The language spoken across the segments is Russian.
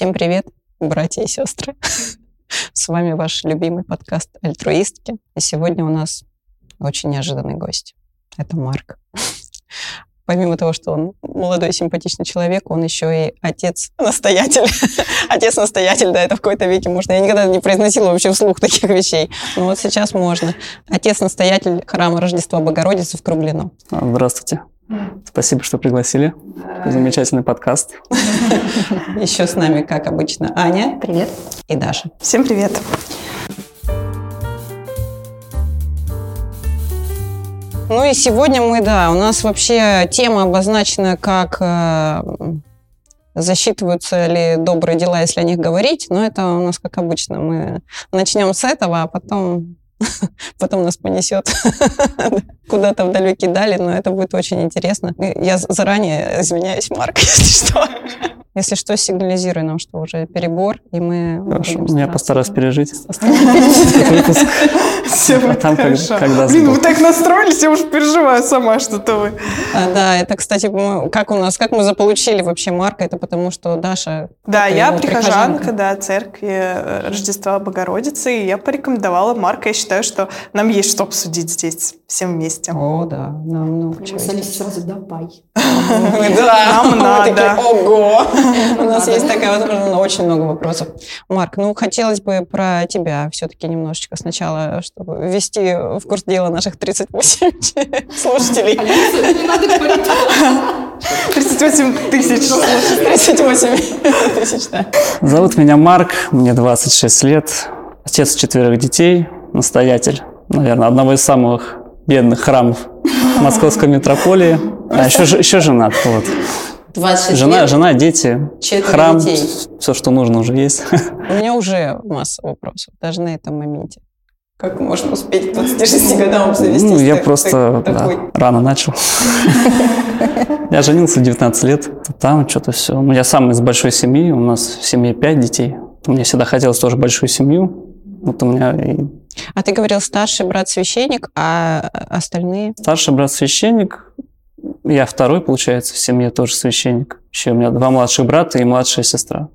Всем привет, братья и сестры. С вами ваш любимый подкаст «Альтруистки». И сегодня у нас очень неожиданный гость. Это Марк. Помимо того, что он молодой симпатичный человек, он еще и отец-настоятель. Отец-настоятель, да, это в какой-то веке можно. Я никогда не произносила вообще вслух таких вещей. Но вот сейчас можно. Отец-настоятель храма Рождества Богородицы в Круглину. Здравствуйте. Спасибо, что пригласили. Замечательный подкаст. Еще с нами, как обычно, Аня. Привет. И Даша. Всем привет. Ну и сегодня мы, да, у нас вообще тема обозначена как э, засчитываются ли добрые дела, если о них говорить, но это у нас как обычно. Мы начнем с этого, а потом потом нас понесет куда-то в далекие дали, но это будет очень интересно. Я заранее извиняюсь, Марк, если что. Если что, сигнализируй нам, что уже перебор, и мы... Хорошо, я постараюсь пережить. Все а там когда Блин, вы так настроились, я уже переживаю сама, что-то вы. А, да, это, кстати, как у нас, как мы заполучили вообще Марка, это потому что Даша... Да, я прихожанка, да, церкви э, Рождества Богородицы, и я порекомендовала Марка. Я считаю, что нам есть что обсудить здесь всем вместе. О, да, нам много чего. сразу давай. Да, нам надо. Ого! У нас есть такая возможность, очень много вопросов. Марк, ну, хотелось бы про тебя все-таки немножечко сначала, чтобы ввести в курс дела наших 38 слушателей. 38 тысяч. 38 тысяч, да. Зовут меня Марк, мне 26 лет, отец четверых детей, настоятель, наверное, одного из самых бедных храмов Московской метрополии. А еще, еще женат. Вот. 26 жена, лет. Жена, дети, храм, детей. все, что нужно уже есть. У меня уже масса вопросов, даже на этом моменте. Как можно успеть к 26 годам завести? Ну, я просто да, рано начал. Я женился в 19 лет. Там что-то все. Ну, я сам из большой семьи. У нас в семье 5 детей. Мне всегда хотелось тоже большую семью. Вот у меня а ты говорил старший брат священник, а остальные? Старший брат священник, я второй, получается, в семье тоже священник. Еще у меня два младших брата и младшая сестра.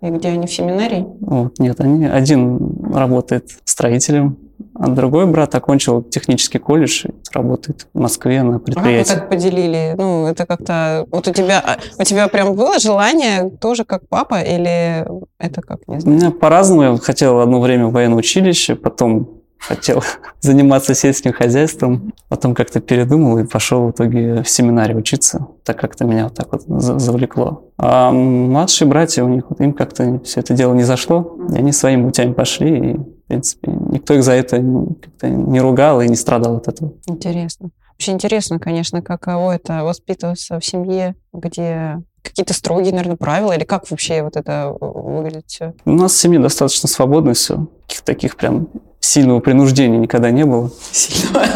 И где они в семинарии? Вот, нет, они один работает строителем, а другой брат окончил технический колледж, работает в Москве на предприятии. А как вы так поделили? Ну, это как-то... Вот у тебя, а, у тебя прям было желание тоже как папа или это как, не знаю? У меня по-разному. Я хотел одно время в военное училище, потом хотел заниматься сельским хозяйством, потом как-то передумал и пошел в итоге в семинаре учиться, так как-то меня вот так вот завлекло. А младшие братья, у них вот им как-то все это дело не зашло, и они своими путями пошли, и, в принципе, никто их за это как-то не ругал и не страдал от этого. Интересно. Вообще интересно, конечно, каково это воспитываться в семье, где какие-то строгие, наверное, правила, или как вообще вот это выглядит все? У нас в семье достаточно свободно все. Каких таких прям сильного принуждения никогда не было. Сильного?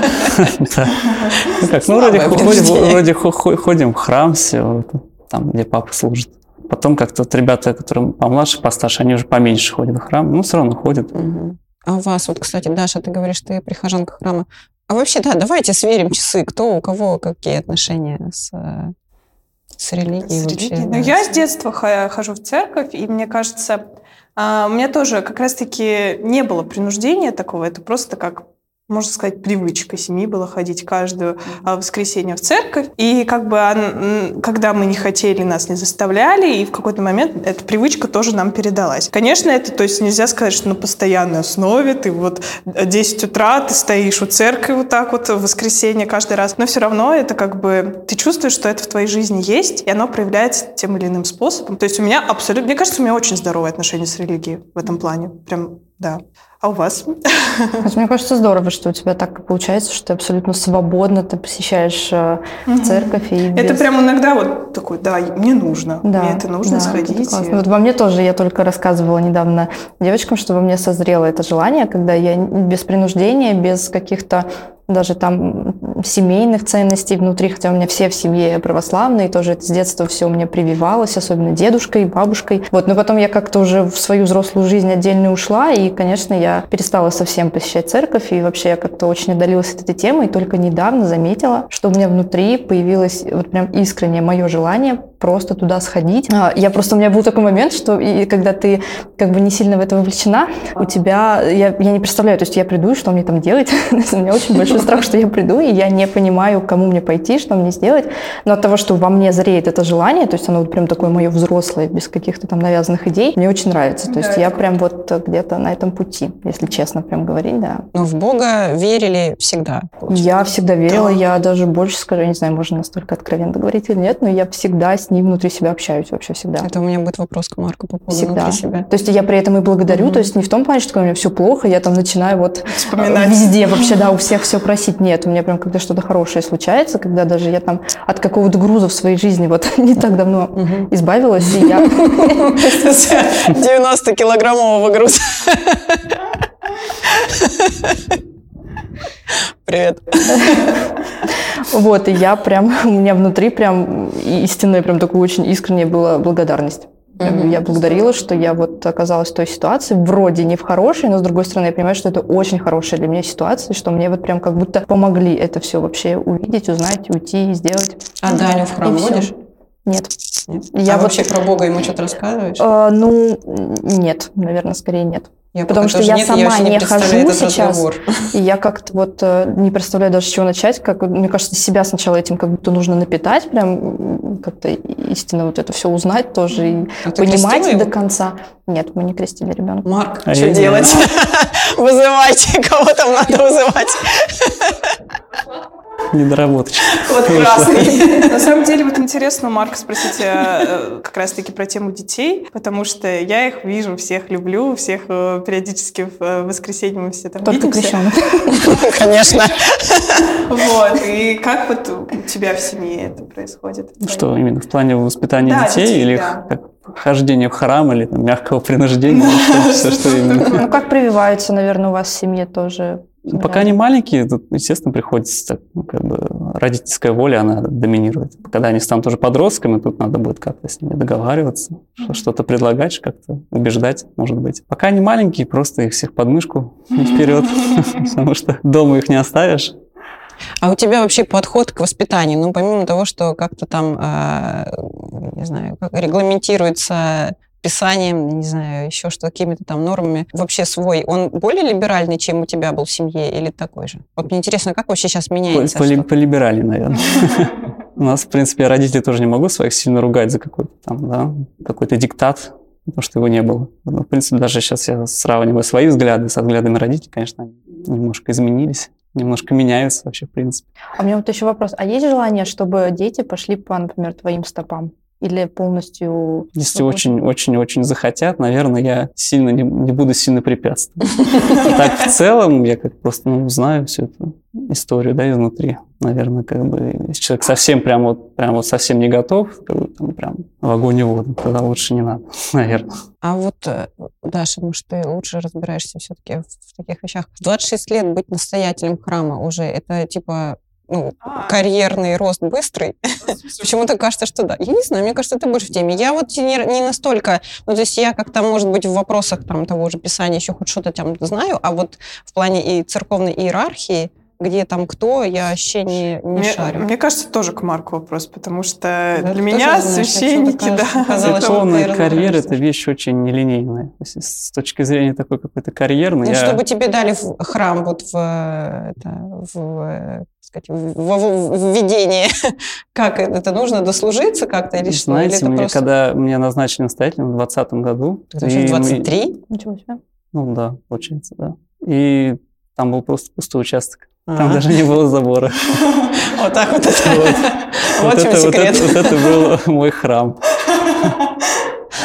Да. Ну как, ну вроде ходим, в храм все, там, где папа служит. Потом как-то вот ребята, которые помладше, постарше, они уже поменьше ходят в храм, но все равно ходят. А у вас, вот, кстати, Даша, ты говоришь, ты прихожанка храма. А вообще, да, давайте сверим часы, кто у кого какие отношения с с религией. С религией. Ну, я с детства хожу в церковь, и мне кажется, а, у меня тоже как раз-таки не было принуждения такого, это просто как можно сказать, привычка семьи была ходить каждую mm-hmm. воскресенье в церковь. И как бы, когда мы не хотели, нас не заставляли, и в какой-то момент эта привычка тоже нам передалась. Конечно, это, то есть нельзя сказать, что на постоянной основе ты вот 10 утра ты стоишь у церкви вот так вот в воскресенье каждый раз, но все равно это как бы, ты чувствуешь, что это в твоей жизни есть, и оно проявляется тем или иным способом. То есть у меня абсолютно, мне кажется, у меня очень здоровое отношение с религией в этом плане. Прям, да. А у вас? Мне кажется, здорово, что у тебя так получается, что ты абсолютно свободно ты посещаешь угу. церковь. И без... Это прям иногда вот такой, да, мне нужно, да, мне это нужно да, сходить. Это и... Вот во мне тоже, я только рассказывала недавно девочкам, что во мне созрело это желание, когда я без принуждения, без каких-то даже там семейных ценностей внутри, хотя у меня все в семье православные, тоже с детства все у меня прививалось, особенно дедушкой, бабушкой. Вот, но потом я как-то уже в свою взрослую жизнь отдельно ушла, и, конечно, я перестала совсем посещать церковь, и вообще я как-то очень отдалилась от этой темы, и только недавно заметила, что у меня внутри появилось вот прям искреннее мое желание просто туда сходить. А, Я просто, у меня был такой момент, что и когда ты как бы не сильно в это вовлечена, у тебя, я, я не представляю, то есть я приду, и что мне там делать? У меня очень большой страх, что я приду, и я не понимаю, к кому мне пойти, что мне сделать. Но от того, что во мне зреет это желание, то есть оно вот прям такое мое взрослое, без каких-то там навязанных идей, мне очень нравится. То есть Да, я прям вот где-то на этом пути, если честно прям говорить, да. Но в Бога верили всегда. Я всегда верила, Да. я даже больше скажу, я не знаю, можно настолько откровенно говорить или нет, но я всегда с ним внутри себя общаюсь, вообще всегда. Это у меня будет вопрос к Марку по поводу Всегда. внутри себя. То есть я при этом и благодарю, Мгм. то есть не в том плане, что у меня все плохо, я там начинаю вот Вспоминать. везде вообще, да, у всех все просить. Нет, у меня прям когда что-то хорошее случается, когда даже я там от какого-то груза в своей жизни вот не так давно Мгм. избавилась, и я... 90-килограммового груза. Привет. Вот, и я прям, у меня внутри прям истинная, прям такая очень искренняя была благодарность. Мгм. Я благодарила, что я вот оказалась в той ситуации, вроде не в хорошей, но с другой стороны я понимаю, что это очень хорошая для меня ситуация, что мне вот прям как будто помогли это все вообще увидеть, узнать, уйти и сделать. А Даню в храм водишь? Нет. Нет. Я а вот- вообще про Бога ему что-то рассказываешь? Э, ну, нет, наверное, скорее нет. Я потому что я нет, сама вообще не представляю хожу сейчас. разговор. И я как-то вот э, не представляю даже, с чего начать. Как, мне кажется, себя сначала этим как будто нужно напитать, прям как-то истинно вот это все узнать тоже и А понимать до конца. Нет, мы не крестили ребенка. Марк, А что я не делать? Вызывайте, кого там надо вызывать. Недоработочка. Вот красный. На самом деле, вот интересно у Марка спросить э, как раз-таки про тему детей, потому что я их вижу, всех люблю, всех э, периодически в э, воскресенье мы все там Только видимся. крещенок. Конечно. Вот, и как вот у тебя в семье это происходит? Ну Что именно в плане воспитания детей или как хождение в храм или там, мягкого принуждения? Все, что именно. Ну, как прививаются, наверное, у вас в семье тоже? Ну, Пока они маленькие, тут, естественно, приходится так, ну, как бы родительская воля, она доминирует. Когда они станут уже подростками, тут надо будет как-то с ними договариваться, что- что-то предлагать, как-то убеждать, может быть. Пока они маленькие, просто их всех под мышку и вперед, потому что дома их не оставишь. А у тебя вообще подход к воспитанию, ну, помимо того, что как-то там, э, не знаю, как регламентируется писанием, не знаю, еще что какими-то там нормами, вообще свой, он более либеральный, чем у тебя был в семье, или такой же? Вот мне интересно, как вообще сейчас меняется? Поли-? Полиберальнее, наверное. У нас, в принципе, я родителей тоже не могу своих сильно ругать за какой-то там, да, какой-то диктат, потому что его не было. Ну, в принципе, даже сейчас я сравниваю свои взгляды со взглядами родителей, конечно, они немножко изменились, немножко меняются вообще, в принципе. А у меня вот еще вопрос. А есть желание, чтобы дети пошли по, например, твоим стопам? Или полностью... Если очень-очень-очень захотят, наверное, я сильно не, не буду сильно препятствовать. Так, в целом, я как просто ну, знаю всю эту историю, да, изнутри. Наверное, как бы, если человек совсем прям вот, прям вот совсем не готов, там, прям в огонь и воду, тогда лучше не надо, наверное. А вот, э, Даша, может, ты лучше разбираешься все-таки в таких вещах. В 26 лет быть настоятелем храма уже, это типа ну, А. карьерный рост быстрый. Почему-то кажется, что да. Я не знаю, мне кажется, ты больше в теме. Я вот не, не настолько... Ну, то есть я как-то, может быть, в вопросах там того же писания еще хоть что-то там знаю, а вот в плане и церковной иерархии, где там кто, я вообще не, не Мне, шарю. мне кажется, тоже к Марку вопрос, потому что Да, для меня знаешь, священники, да. казалось, Церковная карьера – это вещь очень нелинейная. То есть с точки зрения такой какой-то карьерной, Ну, я... чтобы тебе дали в храм вот в, это, в, сказать, в, в- в введение, как это, нужно дослужиться как-то или что? Или Знаете, это мне, просто... когда меня назначили настоятелем в 2020 году... Ты в и мы- 23? Ничего себе. Ну да, получается, да. И там был просто пустой участок. Там Ага. даже не было забора. Вот так вот это. Вот. Вот в чем это, вот, секрет. это, вот это был мой храм.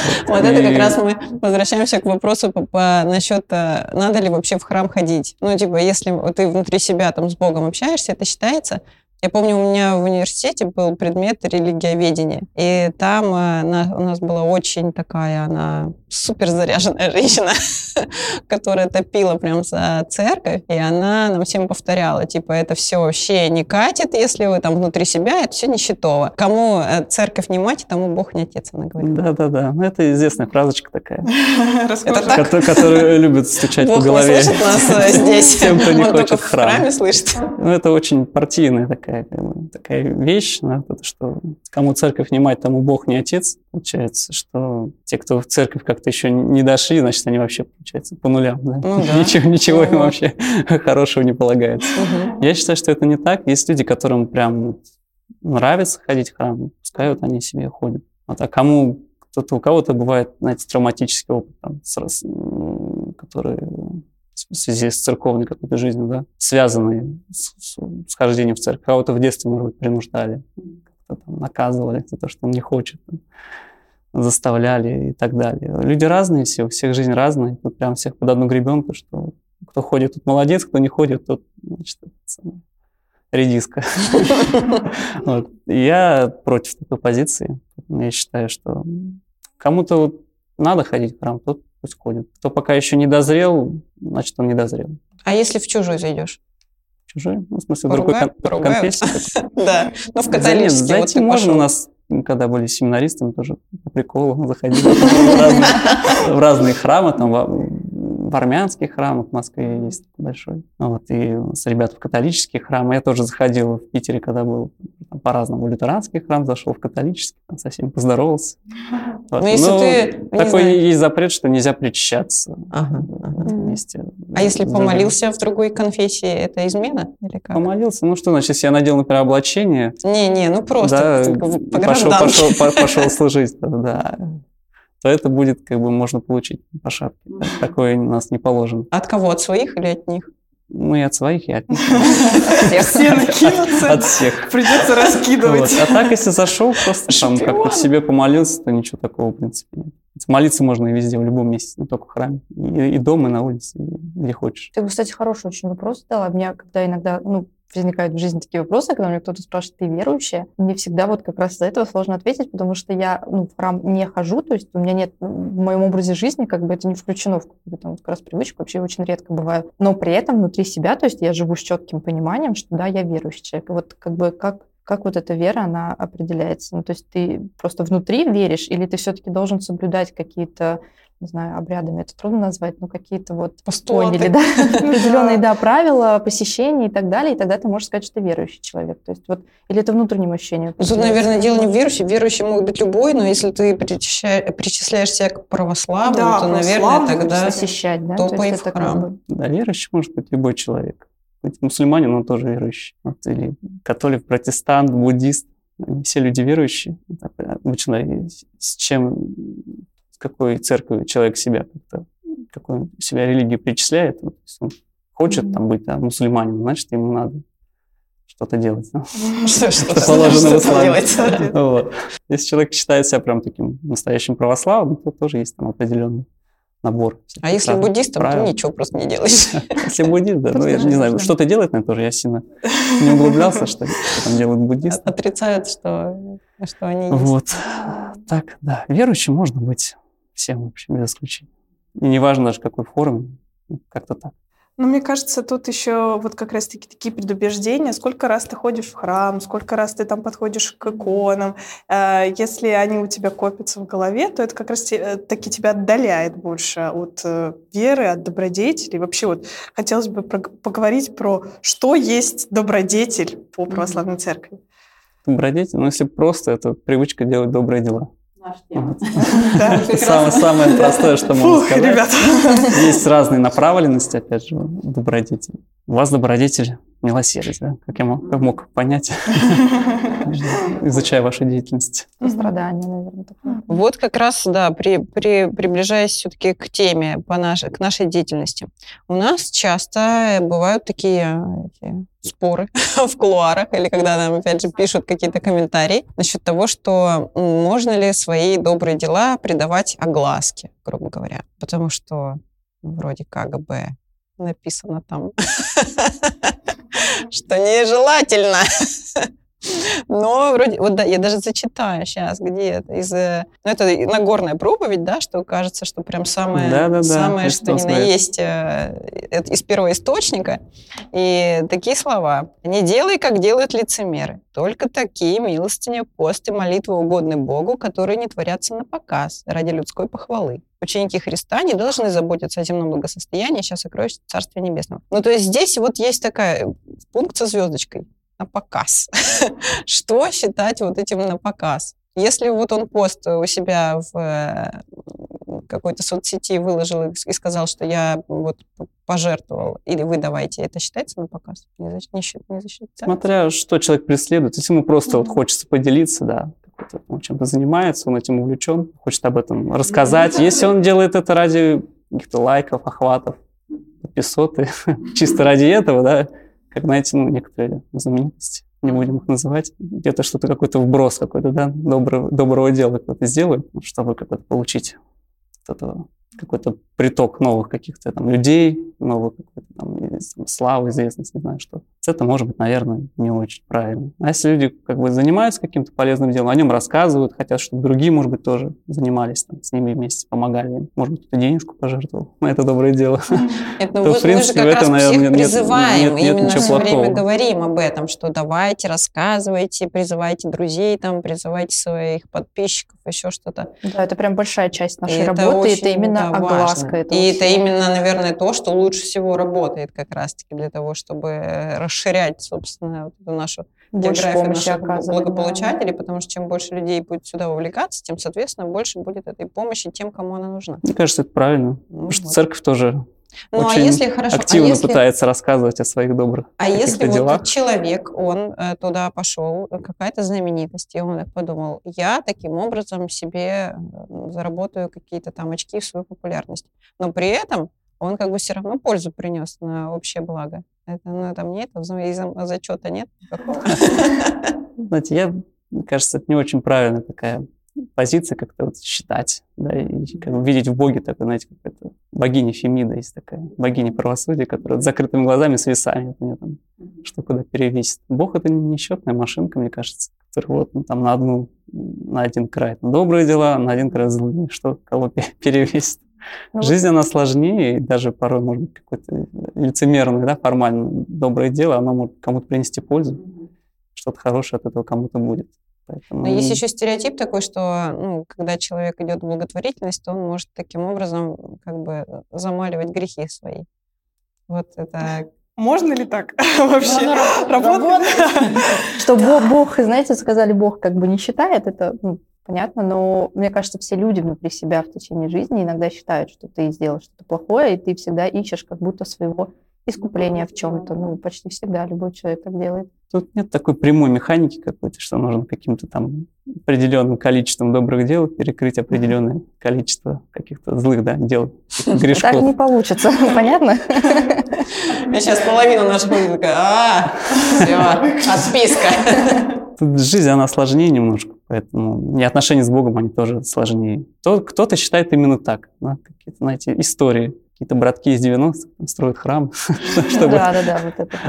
Вот это как раз мы возвращаемся к вопросу насчет, э, надо ли вообще в храм ходить. Ну, типа, если ты внутри себя там с Богом общаешься, это считается? Я помню, у меня в университете был предмет религиоведения, и там э, у нас была очень такая, она супер заряженная женщина, которая топила прям за церковь, и она нам всем повторяла, типа, это все вообще не катит, если вы там внутри себя, это все нищетово. Кому э, церковь не мать, тому Бог не отец, она говорит. Да-да-да. Ну, это известная фразочка такая. Это которую любят стучать по Бог не голове. слышит нас э, здесь. Тем, кто не хочет в в храм. храме слышит. Ну, это очень партийная такая такая, вещь, что кому церковь не мать, тому Бог не отец. Получается, что те, кто в церковь как-то еще не дошли, значит, они вообще, получается, по нулям. Да? Ну, да. Ничего, ничего им вообще хорошего не полагается. Угу. Я считаю, что это не так. Есть люди, которым прям нравится ходить в храм, пускай вот они себе ходят. Вот, а кому кто-то, у кого-то бывает, знаете, травматический опыт, там, с, который в связи с церковной какой-то жизнью, да, связанные с, с, с хождением в церковь. Кого-то в детстве, может быть, принуждали, как-то там наказывали за то, что он не хочет, там, заставляли и так далее. Люди разные все, у всех жизнь разная, тут прям всех под одну гребенку, что кто ходит, тот молодец, кто не ходит, тот, значит, редиска. Я против такой позиции. Я считаю, что кому-то надо ходить в храм, тот пусть ходит. Кто пока еще не дозрел, значит, он не дозрел. А если в чужой зайдешь? Чужой? Ну, в смысле, другой конфессии? Да, но в католический. Зайти можно у нас когда были семинаристами, тоже по приколу заходили в разные храмы, там в армянских храмах в Москве есть большой. Вот, и с ребят в католические храмы. Я тоже заходил в Питере, когда был по-разному. В лютеранский храм зашел, в католический, там, со всеми поздоровался. Вот. Но если ну, ты, такой знаю. есть запрет, что нельзя причащаться ага, ага. вместе. А если помолился в другой конфессии, это измена? Или как? Помолился? Ну что, значит, если я надел, например, облачение... Не-не, ну просто да, по пошел, пошел, пошел служить, да то это будет, как бы, можно получить по шапке. Такое у нас не положено. От кого? От своих или от них? Ну, и от своих, и от них. Все накинутся. От всех. Придется раскидывать. А так, если зашел, просто там как-то себе помолился, то ничего такого, в принципе, нет. Молиться можно и везде, в любом месте, не только в храме. И, и дома, и на улице, и где хочешь. Ты, кстати, хороший очень вопрос задала. Меня, когда иногда, ну, возникают в жизни такие вопросы, когда мне кто-то спрашивает, ты верующая? Мне всегда вот как раз из-за этого сложно ответить, потому что я ну, в храм не хожу, то есть у меня нет в моем образе жизни, как бы это не включено в какую-то там как раз привычку, вообще очень редко бываю. Но при этом внутри себя, то есть я живу с четким пониманием, что да, я верующий человек. Вот как бы как как вот эта вера, она определяется? Ну, то есть ты просто внутри веришь, или ты все-таки должен соблюдать какие-то не знаю, обрядами это трудно назвать, но какие-то вот Постулаты. поняли, да, определенные, да, правила посещения и так далее, и тогда ты можешь сказать, что ты верующий человек. То есть вот, или это внутренним ощущением? Тут, наверное, дело не в верующий. Верующий могут быть любой, но если ты причисляешь себя к православному, да, то, наверное, тогда посещать, да? топай в храм. Да, верующий может быть любой человек. Быть мусульманин, он тоже верующий. Вот, или католик, протестант, буддист. Они все люди верующие. Обычно с чем какой церковью человек себя как-то, какую себя религию причисляет, вот, он хочет там быть да, мусульманином, значит, ему надо что-то делать. Что положено в исламе. Если человек считает себя прям таким настоящим православным, то тоже есть там определенный набор. А если буддистом, то ничего просто не делаешь. Если буддист, да, ну я же не знаю, что-то делает на это тоже, я сильно не углублялся, что там делают буддисты. Отрицают, что, что они есть. Вот, так, да, верующим можно быть всем, в общем, без исключения. И неважно даже какой форме, ну, как-то так. Ну, мне кажется, тут еще вот как раз-таки такие предубеждения. Сколько раз ты ходишь в храм, сколько раз ты там подходишь к иконам. Э, если они у тебя копятся в голове, то это как раз-таки тебя отдаляет больше от э, веры, от добродетели. Вообще вот хотелось бы поговорить про, что есть добродетель по православной церкви. Добродетель? Ну, если просто, это привычка делать добрые дела самое, самое простое, что можно сказать. Ребята. Есть разные направленности, опять же, добродетели. У вас добродетель милосердие, да? как я мог, как мог понять, изучая вашу деятельность. Страдания, наверное. Такое. Вот как раз, да, при, при, приближаясь все-таки к теме, по нашей, к нашей деятельности. У нас часто бывают такие эти, споры в кулуарах, или когда нам, опять же, пишут какие-то комментарии насчет того, что можно ли свои добрые дела придавать огласке, грубо говоря. Потому что вроде как бы написано там, что нежелательно. Но вроде, вот да, я даже зачитаю сейчас, где это, из, э, ну это Нагорная проповедь, да, что кажется, что прям самое, да, да, самое да, что ни на есть э, из первого источника. И такие слова. «Не делай, как делают лицемеры. Только такие милостыня, пост и молитвы угодны Богу, которые не творятся на показ ради людской похвалы ученики Христа не должны заботиться о земном благосостоянии, сейчас сокровище Царствия Небесного. Ну, то есть здесь вот есть такая пункт со звездочкой. На показ. Что считать вот этим на показ? Если вот он пост у себя в э, какой-то соцсети выложил и сказал, что я вот пожертвовал, или вы давайте, это считается на показ? Не, не, не засчитается? Смотря, что человек преследует. Если ему просто mm-hmm. вот хочется поделиться, да, он чем-то занимается, он этим увлечен, хочет об этом рассказать. Mm-hmm. Если он делает это ради каких-то лайков, охватов, подписоты, чисто ради этого, да, как, знаете, ну, некоторые знаменитости не будем их называть, где-то что-то какой-то вброс какой-то, да, доброго, доброго дела какой-то сделать, чтобы какой-то получить от этого какой-то приток новых каких-то там людей, новых какой-то там, славы, известность, не знаю что. Это может быть, наверное, не очень правильно. А если люди как бы занимаются каким-то полезным делом, о нем рассказывают, хотят, чтобы другие, может быть, тоже занимались там, с ними вместе, помогали им. Может быть, кто денежку пожертвовал на это доброе дело. Это, то, в принципе, мы же как раз всех призываем, нет, нет, именно все время говорим об этом, что давайте, рассказывайте, призывайте друзей, там, призывайте своих подписчиков, еще что-то. Да, это прям большая часть нашей работы, это именно да, огласка. Этого и всего. это именно, наверное, то, что лучше всего работает как раз-таки для того, чтобы расширять, собственно, вот эту нашу больше географию наших благополучателей, да. потому что чем больше людей будет сюда вовлекаться, тем, соответственно, больше будет этой помощи тем, кому она нужна. Мне кажется, это правильно. Ну, потому вот. что церковь тоже ну, а очень а если, хорошо, активно а если, пытается рассказывать о своих добрых А если делах. вот человек, он э, туда пошел, какая-то знаменитость, и он так подумал, я таким образом себе э, заработаю какие-то там очки в свою популярность. Но при этом он как бы все равно пользу принес на общее благо. Это, ну, там нет, зачета нет. Знаете, я, мне кажется, это не очень правильная такая позиция как-то вот считать, да, и как бы видеть в Боге такой, знаете, какая-то богиня Фемида есть такая, богиня правосудия, которая с закрытыми глазами, с весами, от нее там что куда перевесит. Бог это не несчетная машинка, мне кажется, которая вот ну, там на одну, на один край там, добрые дела, на один край злые, что кого перевесит. Ну, Жизнь, она сложнее, и даже порой, может быть, какое-то лицемерное, да, формально доброе дело, оно может кому-то принести пользу, что-то хорошее от этого кому-то будет. Поэтому... Но есть еще стереотип такой, что ну, когда человек идет в благотворительность, то он может таким образом как бы замаливать грехи свои. Вот это можно ли так вообще работать? Что Бог, знаете, сказали, Бог как бы не считает, это ну, понятно, но мне кажется, все люди внутри себя в течение жизни иногда считают, что ты сделал что-то плохое, и ты всегда ищешь как будто своего искупления в чем-то. Ну, почти всегда любой человек так делает. Тут нет такой прямой механики какой-то, что нужно каким-то там определенным количеством добрых дел перекрыть определенное количество каких-то злых да, дел, грешков. Так не получится, понятно? Я сейчас половину наших людей такая, а, все, отписка. Тут жизнь, она сложнее немножко, поэтому и отношения с Богом, они тоже сложнее. Кто-то считает именно так, да, какие-то, знаете, истории какие-то братки из 90-х строят храм, чтобы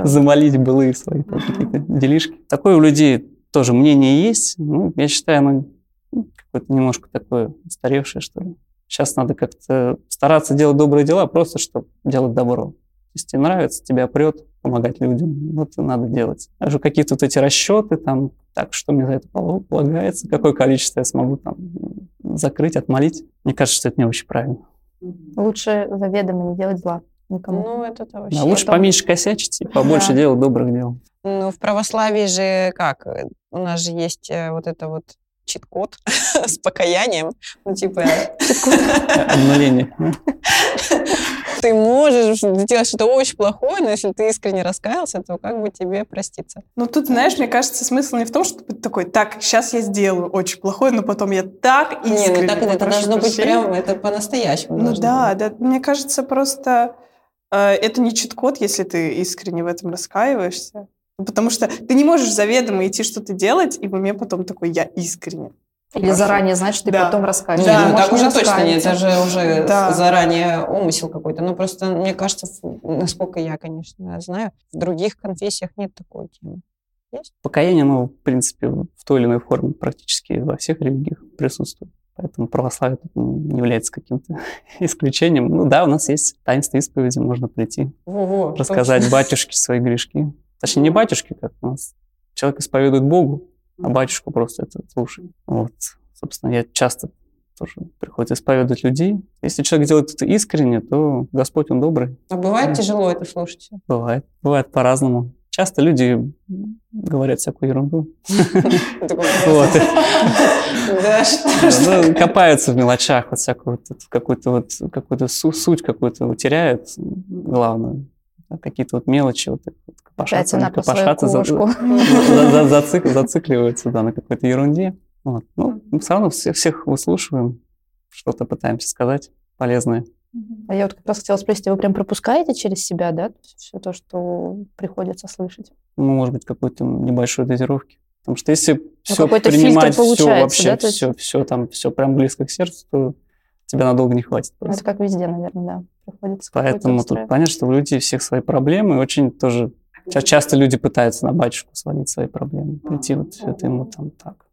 замолить былые свои какие-то делишки. Такое у людей тоже мнение есть. Ну, я считаю, оно ну, какое-то немножко такое устаревшее, что ли. Сейчас надо как-то стараться делать добрые дела, просто чтобы делать добро. Если тебе нравится, тебя прет помогать людям, вот и надо делать. Даже какие-то вот эти расчеты, там, так, что мне за это полагается, какое количество я смогу там закрыть, отмолить. Мне кажется, что это не очень правильно. Лучше заведомо не делать зла никому. Ну, это вообще... Да, лучше поменьше косячить и побольше да. делать добрых дел. Ну, в православии же как? У нас же есть э, вот это вот чит-код с покаянием. Ну, типа... Обнуление. Ты можешь сделать что-то очень плохое, но если ты искренне раскаялся, то как бы тебе проститься. Ну, тут, знаешь, мне кажется, смысл не в том, чтобы ты такой, так, сейчас я сделаю очень плохое, но потом я так искренне Не, ну так это должно быть прям, это по-настоящему Ну да, да, мне кажется, просто э, это не чит-код, если ты искренне в этом раскаиваешься. Потому что ты не можешь заведомо идти что-то делать, и в уме потом такой «я искренне». Или Хорошо. заранее знать, что ты да. потом расскажешь. Да, ну, так уже точно нет, это же уже да. заранее умысел какой-то. Ну, просто, мне кажется, насколько я, конечно, знаю, в других конфессиях нет такой темы. Есть? Покаяние, ну, в принципе, в той или иной форме практически во всех религиях присутствует. Поэтому православие тут не является каким-то исключением. Ну да, у нас есть таинство исповеди, можно прийти, Во-во, рассказать точно. батюшке свои грешки. Точнее, не батюшке, как у нас. Человек исповедует Богу, а батюшку просто это слушает. Вот, собственно, я часто тоже приходится исповедовать людей. Если человек делает это искренне, то Господь, Он добрый. А бывает тяжело это слушать? Бывает. Бывает по-разному. часто люди говорят всякую ерунду. Да, Ну, Копаются в мелочах, вот всякую какую-то вот какую-то су- суть какую-то теряют, главное. А Какие-то вот мелочи, вот вот Опять копошатся, она свою копошатся, за- за- за- зацик- зацикливаются да, на какой-то ерунде. Вот. Ну, мы все равно все- всех выслушиваем, что-то пытаемся сказать полезное. А я вот как раз хотела спросить, а вы прям пропускаете через себя, да, все то, что приходится слышать? Ну, может быть, какой-то небольшой дозировки. Потому что если все Ну, фильтр принимать, все вообще, да, есть- все, все там, все прям близко к сердцу, то тебя надолго не хватит. Просто. Это как везде, наверное, да. Приходится Поэтому тут понятно, что у людей всех свои проблемы, и очень тоже ча- часто люди пытаются на батюшку свалить свои проблемы, прийти вот все это ему там так.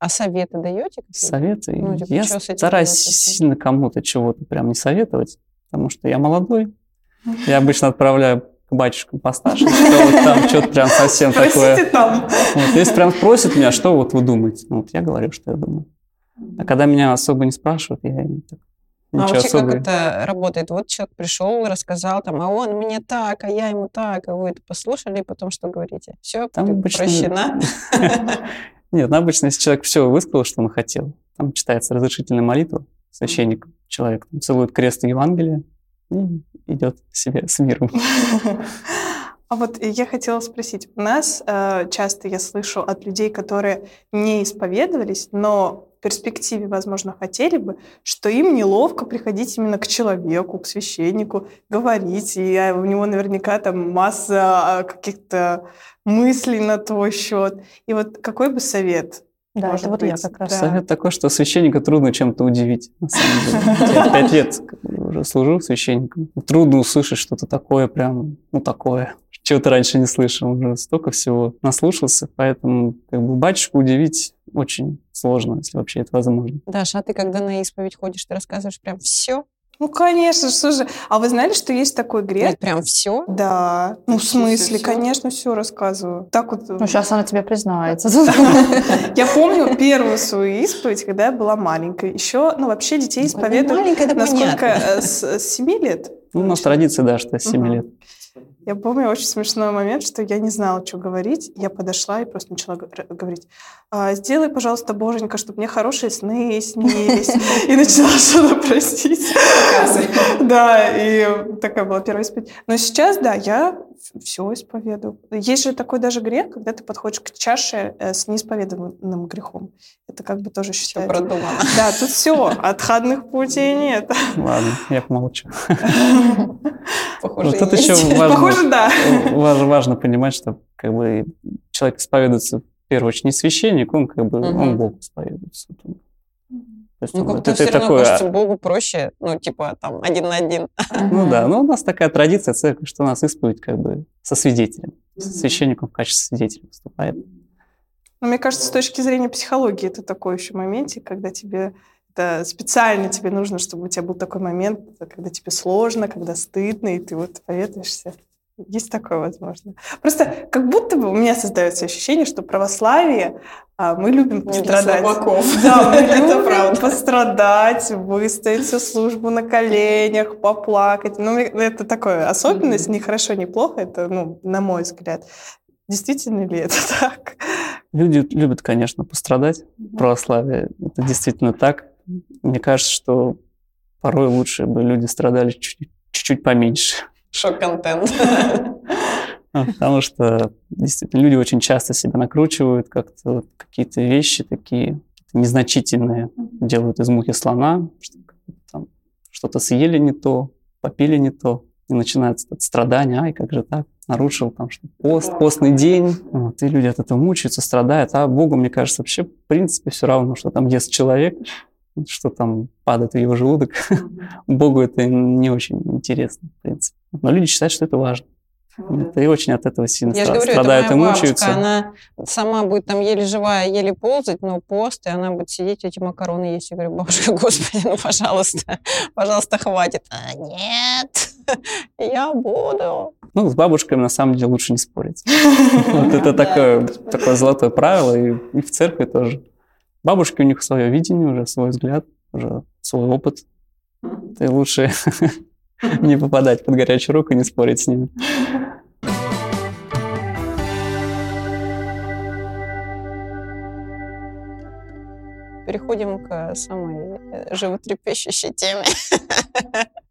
А советы даете? какие-то? Советы. Ну, типа, я стараюсь сильно кому-то чего-то прям не советовать, потому что я молодой. Я обычно отправляю к батюшкам постарше, что вот там что-то прям совсем такое. Просите там. Вот, если прям спросят меня, что вот вы думаете, ну, вот я говорю, что я думаю. А когда меня особо не спрашивают, я не так, А ничего вообще особого. как это работает? Вот человек пришел, рассказал там, а он мне так, а я ему так, а вы это послушали, и потом что говорите? Все, Там обычно- прощена. Нет, ну, обычно, если человек все высказал, что он хотел, там читается разрешительная молитва, священник, человек там, целует крест и Евангелие и идет себе с миром. А вот я хотела спросить, у нас э, часто я слышу от людей, которые не исповедовались, но перспективе, возможно, хотели бы, что им неловко приходить именно к человеку, к священнику, говорить, и а, у него наверняка там масса а, каких-то мыслей на твой счет. И вот какой бы совет? Да, может это вот я быть, как раз. да. Совет такой, что священника трудно чем-то удивить, на самом деле. Я пять лет уже служу священником. Трудно услышать что-то такое прям, ну, такое, чего ты раньше не слышал. Уже столько всего наслушался, поэтому как бы батюшку удивить очень сложно, если вообще это возможно. Даша, а ты когда на исповедь ходишь, ты рассказываешь прям все? Ну, конечно, что же. А вы знали, что есть такой грех? Нет, прям все? Да. Ну, в Всё, смысле, всё? конечно, все рассказываю. Так вот. Ну, сейчас она тебе признается. Я помню первую свою исповедь, когда я была маленькой. Еще, ну, вообще детей исповедуют, Маленькая, это насколько э, с, с 7 лет. Ну, у нас традиция, да, что с 7 Мгм. лет. Я помню очень смешной момент, что я не знала, что говорить. Я подошла и просто начала говор- говорить, «А, сделай, пожалуйста, боженька, чтобы мне хорошие сны снились. И начала что-то просить. Да, и такая была первая исповедь. Но сейчас, да, я все исповедую. Есть же такой даже грех, когда ты подходишь к чаше э, с неисповеданным грехом. Это как бы тоже Все считается. продумано. Да, тут все, отходных путей нет. Ладно, я помолчу. Похоже, Вот тут еще важно, Похоже, да. важно, важно понимать, что как бы человек исповедуется в первую очередь не священник, он как бы он Мгм. Богу исповедуется. Он. То есть Ну, как-то все равно такое, кажется, Богу проще, ну, типа, там, один на один. Ну да, но у нас такая традиция церкви, что у нас исповедь как бы со свидетелем. Священником в качестве свидетеля выступает. Но мне кажется, с точки зрения психологии, это такой еще моментик, когда тебе это специально тебе нужно, чтобы у тебя был такой момент, когда тебе сложно, когда стыдно, и ты вот поветуешься. Есть такое возможно. Просто как будто бы у меня создается ощущение, что православие а, мы любим Не пострадать. слабаков. Да, мы Это любим правда. пострадать, выстоять всю службу на коленях, поплакать. Ну, это такая особенность, не хорошо, не плохо, это, ну, на мой взгляд. Действительно ли это так? Люди любят, конечно, пострадать в православии. Это действительно так. Мне кажется, что порой лучше бы люди страдали чуть- чуть-чуть поменьше. Шок-контент. А, Потому что действительно люди очень часто себя накручивают, как-то вот какие-то вещи такие незначительные делают из мухи слона, что-то съели не то, попили не то, и начинается страдание, ай, как же так, нарушил там что пост, постный день, вот, и люди от этого мучаются, страдают, а Богу, мне кажется, вообще в принципе все равно, что там ест человек, что там падает в его желудок, Богу это не очень интересно, в принципе. Но люди считают, что это важно. Это и очень от этого сильно Я стра- говорю, это страдают и моя мучаются. бабушка, она сама будет там еле живая, еле ползать, но пост, и она будет сидеть, эти макароны есть. Я говорю, бабушка, господи, ну, пожалуйста, пожалуйста, хватит. «А, нет, я буду. Ну, с бабушками на самом деле лучше не спорить. Вот это такое, золотое правило, и, и в церкви тоже. Бабушки у них свое видение, уже свой взгляд, уже свой опыт. И лучше не попадать под горячую руку не спорить с ними. Переходим к самой э, животрепещущей теме.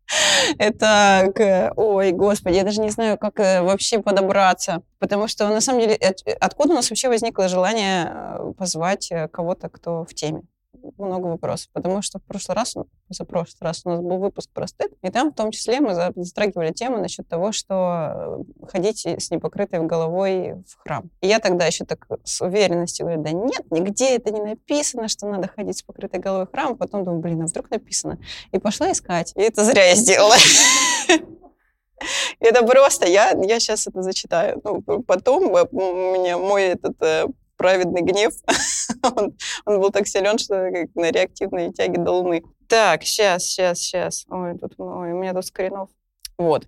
Это, ой, господи, я даже не знаю, как э, вообще подобраться. Потому что, на самом деле, откуда у нас вообще возникло желание э, позвать кого-то, кто в теме? Много вопросов, потому что в прошлый раз, за прошлый раз у нас был выпуск про стыд, и там в том числе мы затрагивали тему насчет того, что э, ходить с непокрытой головой в храм. И я тогда еще так с уверенностью говорю, да нет, нигде это не написано, что надо ходить с покрытой головой в храм. Потом думаю, блин, а вдруг написано? И пошла искать. И это зря я сделала. Это просто, я, я сейчас это зачитаю. Ну, потом э, у меня мой этот э, праведный гнев, он, он был так силен, что как на реактивной тяге до Луны. Так, сейчас, сейчас, сейчас. Ой, тут, ой, у меня тут скринов. Вот.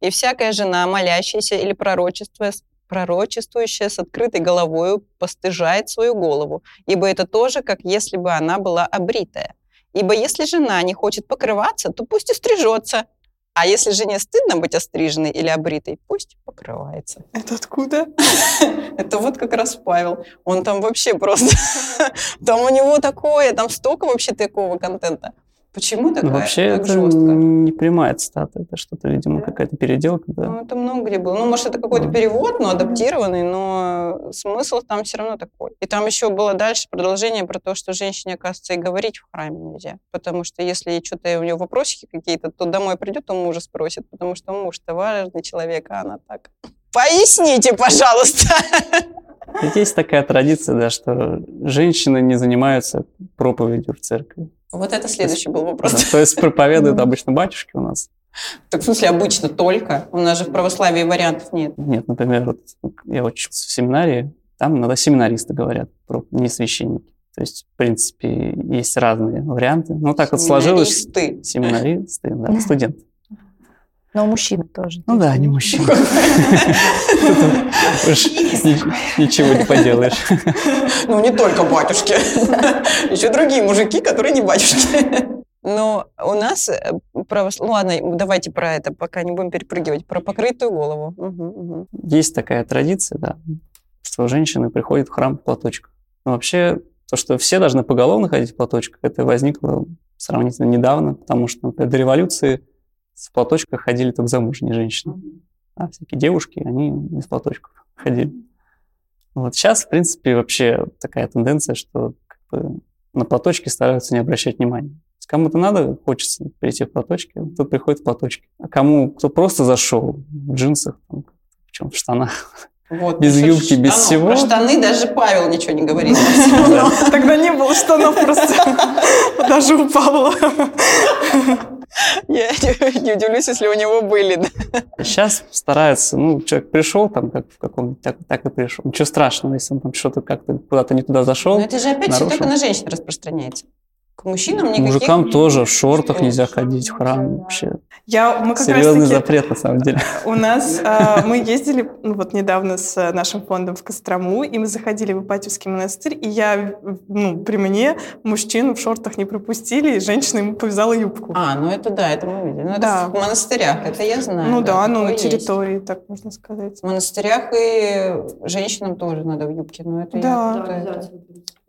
«И всякая жена, молящаяся или пророчествуя, пророчествующая с открытой головою, постыжает свою голову, ибо это тоже, как если бы она была обритая. Ибо если жена не хочет покрываться, то пусть и стрижется, а если жене стыдно быть остриженной или обритой, пусть покрывается. Это откуда? Это вот как раз Павел. Он там вообще просто... Там у него такое, там столько вообще такого контента. Почему такая, ну, Вообще так это жестко? не прямая цитата, это что-то, видимо, да. какая-то переделка. Да. Ну, это много где было. Ну, может, это какой-то перевод, но адаптированный, но смысл там все равно такой. И там еще было дальше продолжение про то, что женщине, оказывается, и говорить в храме нельзя. Потому что если что-то у нее вопросики какие-то, то домой придет, то мужа спросит, потому что муж-то важный человек, а она так. Поясните, пожалуйста. Есть такая традиция, да, что женщины не занимаются проповедью в церкви. Вот это следующий был вопрос. то есть проповедуют обычно батюшки у нас. Так в смысле обычно только? У нас же в православии вариантов нет. Нет, например, вот я учился в семинарии, там иногда семинаристы говорят, не священники. То есть, в принципе, есть разные варианты. Ну, так вот сложилось. Семинаристы. Семинаристы, да, студенты. Но мужчины тоже. Ну да, не мужчины. Ничего не поделаешь. Ну, не только батюшки. Еще другие мужики, которые не батюшки. Но у нас э, православ... Ну ладно, давайте про это, пока не будем перепрыгивать, про покрытую голову. Угу, угу. Есть такая традиция, да, что женщины приходят в храм в платочках. Но вообще, то, что все должны поголовно ходить в платочках, это возникло сравнительно недавно, потому что, например, до революции в платочках ходили только замужние женщины. А всякие девушки, они без платочков ходили. Вот сейчас, в принципе, вообще такая тенденция, что как бы, на платочки стараются не обращать внимания. Кому-то надо, хочется прийти в платочке, тот приходит в платочке. А кому, кто просто зашел в джинсах, там, в чем, в штанах, вот, без юбки, штанов. без всего. Про штаны даже Павел ничего не говорит. Тогда не было штанов просто. Даже у Павла. Я не удивлюсь, если у него были. Сейчас стараются, ну, человек пришел там, как в каком-нибудь, так, так и пришел. Ничего страшного, если он там что-то как-то куда-то не туда зашел. Но это же опять же только на женщин распространяется. К мужчинам никаких... Мужикам тоже в шортах нельзя ходить в храм вообще. Я, мы как Серьезный таки, запрет, на самом деле. У нас, э, мы ездили ну, вот недавно с нашим фондом в Кострому, и мы заходили в Ипатьевский монастырь, и я, ну, при мне мужчину в шортах не пропустили, и женщина ему повязала юбку. А, ну это да, это мы видели. Ну, это да. в монастырях, это я знаю. Ну да, да ну на территории, есть. так можно сказать. В монастырях и женщинам тоже надо в юбке, но это да. я... Да,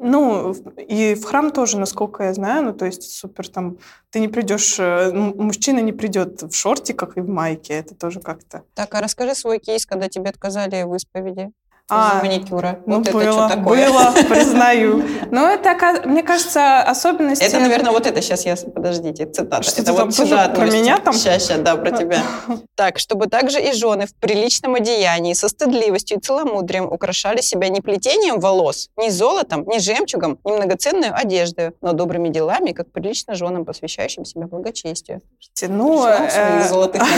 ну, и в храм тоже, насколько я знаю, ну, то есть супер там, ты не придешь, э, мужчина не придет в шортиках и в майке, это тоже как-то. Так, а расскажи свой кейс, когда тебе отказали в исповеди а, маникюра. Ну, вот было, это что такое? было, признаю. Но это, мне кажется, особенность... Это, наверное, вот это сейчас я... Подождите, цитата. Что это вот сюда про меня там? Сейчас, сейчас, да, про тебя. Так, чтобы также и жены в приличном одеянии, со стыдливостью и целомудрием украшали себя не плетением волос, не золотом, не жемчугом, не многоценной одеждой, но добрыми делами, как прилично женам, посвящающим себя благочестию. Ну, э.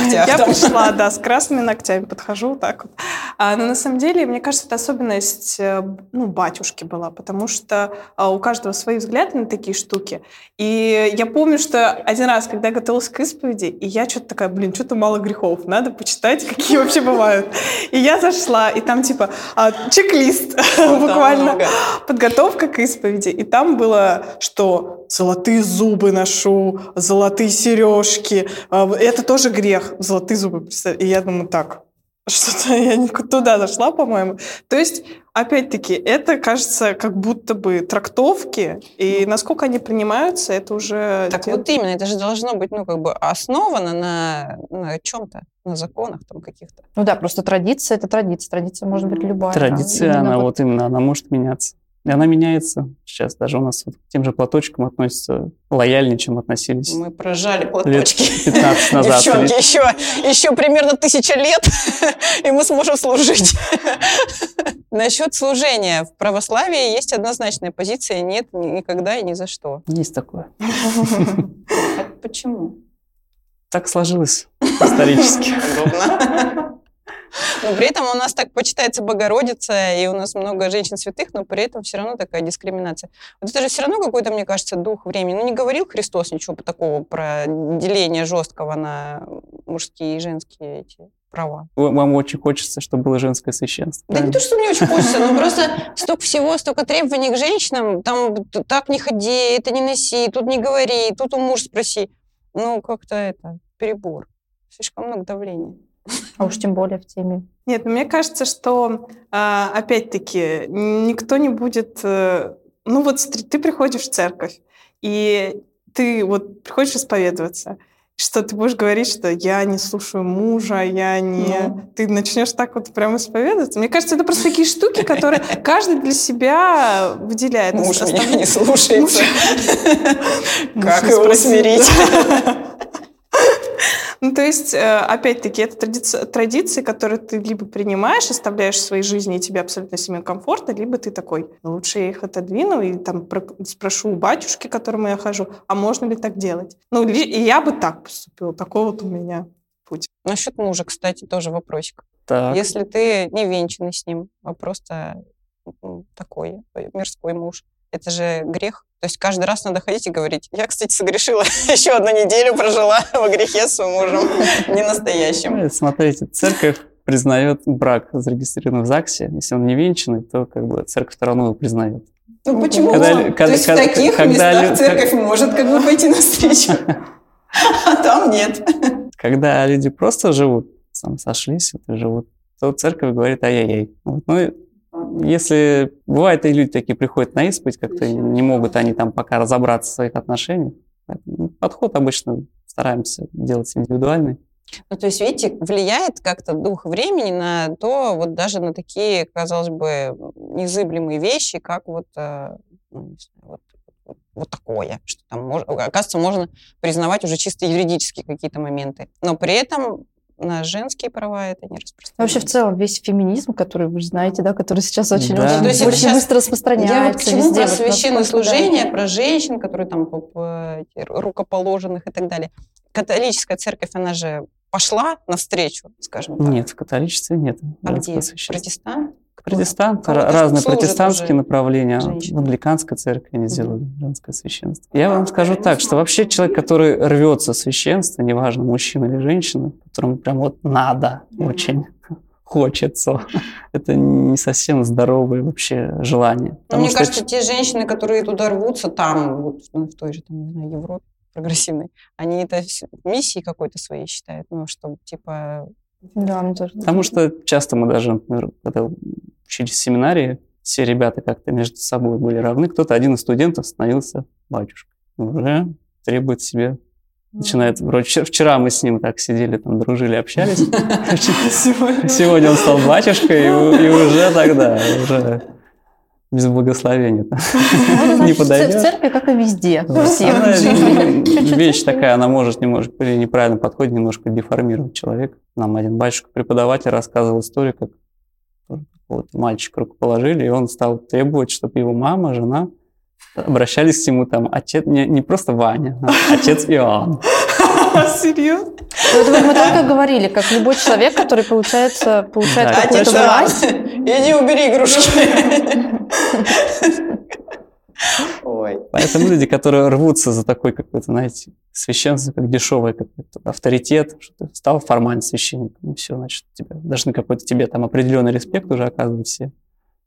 Я пришла, да, с красными ногтями, подхожу так вот. А, но на самом деле, мне кажется, это особенность э, ну, батюшки была, потому что а, у каждого свои взгляды на такие штуки. И я помню, что один раз, когда я готовилась к исповеди, и я что-то такая, блин, что-то мало грехов, надо почитать, какие вообще бывают. И я зашла, и там типа а, чек-лист буквально, подготовка к исповеди. И там было, что золотые зубы ношу, золотые сережки. А, это тоже грех, золотые зубы. И я думаю, так, что-то я не туда зашла, по-моему. То есть опять-таки, это, кажется, как будто бы трактовки, и насколько они принимаются, это уже... Так вот именно, это же должно быть, ну, как бы основано на, на чем-то, на законах там каких-то. Ну да, просто традиция – это традиция. Традиция может быть любая. Традиция, Именно она вот вот именно, она может меняться. И она меняется. Сейчас даже у нас вот к тем же платочкам относятся лояльнее, чем относились Мы прожали лет платочки. 15 назад. Девчонки, еще, еще примерно тысяча лет, и мы сможем служить. Насчет служения. В православии есть однозначная позиция «нет никогда и ни за что». Есть такое. А почему? Так сложилось исторически. Удобно. Но при этом у нас так почитается Богородица, и у нас много женщин святых, но при этом все равно такая дискриминация. Вот это же все равно какой-то, мне кажется, дух времени. Ну, не говорил Христос ничего такого про деление жесткого на мужские и женские эти права. Вам очень хочется, чтобы было женское священство. Да не то, что мне очень хочется, но просто столько всего, столько требований к женщинам. Там так не ходи, это не носи, тут не говори, тут у мужа спроси. Ну, как-то это перебор. Слишком много давления. А уж тем более в теме. Нет, ну, мне кажется, что, а, опять-таки, никто не будет... э, Ну вот ты приходишь в церковь, и ты вот приходишь исповедоваться, что ты будешь говорить, что я не слушаю мужа, я не... Ну. Ты начнешь так вот прям исповедоваться. Мне кажется, это просто такие штуки, которые каждый для себя выделяет. Муж меня не слушается. Как его смирить? Ну, то есть, э, опять-таки, это традиция, традиции, которые ты либо принимаешь, оставляешь в своей жизни, и тебе абсолютно с ними комфортно, либо ты такой, «Ну, лучше я их отодвину и там про- спрошу у батюшки, к которому я хожу, а можно ли так делать? Ну, и я бы так поступила, такой вот у меня путь. Насчет мужа, кстати, тоже вопросик. Так. Если ты не венчанный с ним, а просто такой э, мирской муж, это же грех. То есть каждый раз надо ходить и говорить, я, кстати, согрешила, еще одну неделю прожила во грехе с своим мужем, не настоящим. Э, Смотрите, церковь признает брак зарегистрированный в ЗАГСе. Если он не венчанный, то как бы церковь все равно его признает. Ну почему? Когда- То когда- есть в когда- таких когда местах церковь может как бы пойти навстречу, а там нет. Когда люди просто живут, сам сошлись, вот и живут, то церковь говорит ай-яй-яй. Вот. Ну, и если бывает, и люди такие приходят на исповедь, как-то не могут они там пока разобраться в своих отношениях. Поэтому Подход обычно стараемся делать индивидуальный. Ну, то есть, видите, влияет как-то дух времени на то, вот даже на такие, казалось бы, незыблемые вещи, как вот, э, ну, вот- вот такое, что там, мож- оказывается, можно признавать уже чисто юридические какие-то моменты. Но при этом на женские права это не распространяется. Вообще, в целом, весь феминизм, который вы знаете, да, который сейчас очень, Да. очень, То очень сейчас- быстро Я вот распространяется к чему везде. про священное насколько, да. служение, про женщин, которые там рукоположенных и так далее. Католическая церковь, она же пошла навстречу, скажем так. Нет, в католичестве нет. А где? священства. Протестант? Ра- разные протестантские уже направления. женщины. В англиканской церкви они сделали женское священство. Я вам скажу так, что вообще человек, который рвется священство, неважно, мужчина или женщина, которому прям вот надо очень хочется, это не совсем здоровое вообще желание. Ну, мне что кажется, те женщины, которые туда рвутся, там, вот, ну, в той же, там, не знаю, Европе прогрессивной, они это миссией какой-то своей считают, ну, что, типа, Да, мне тоже. Потому что часто мы даже, например, когда учились в семинарии, все ребята как-то между собой были равны. Кто-то, один из студентов, становился батюшкой. Уже требует себе начинает, вроде вчера, мы с ним так сидели, там дружили, общались. Сегодня он стал батюшкой, и уже тогда, уже без благословения. Не подойдет. В церкви, как и везде. Вещь такая, она может немножко при неправильном подходе немножко деформировать человека. Нам один батюшка-преподаватель рассказывал историю, как вот мальчик рукоположили, и он стал требовать, чтобы его мама, жена обращались к нему там отец, не, не просто Ваня, а отец Иоанн. Серьезно? Вот мы только говорили, как любой человек, который получается, получает Да, какую-то власть. иди убери игрушки. Ой. Поэтому люди, которые рвутся за такой какой-то, знаете, священство, как дешевый какой-то авторитет, что ты стал формально священником, и все, значит, тебе должны какой-то тебе там определенный респект уже оказывать все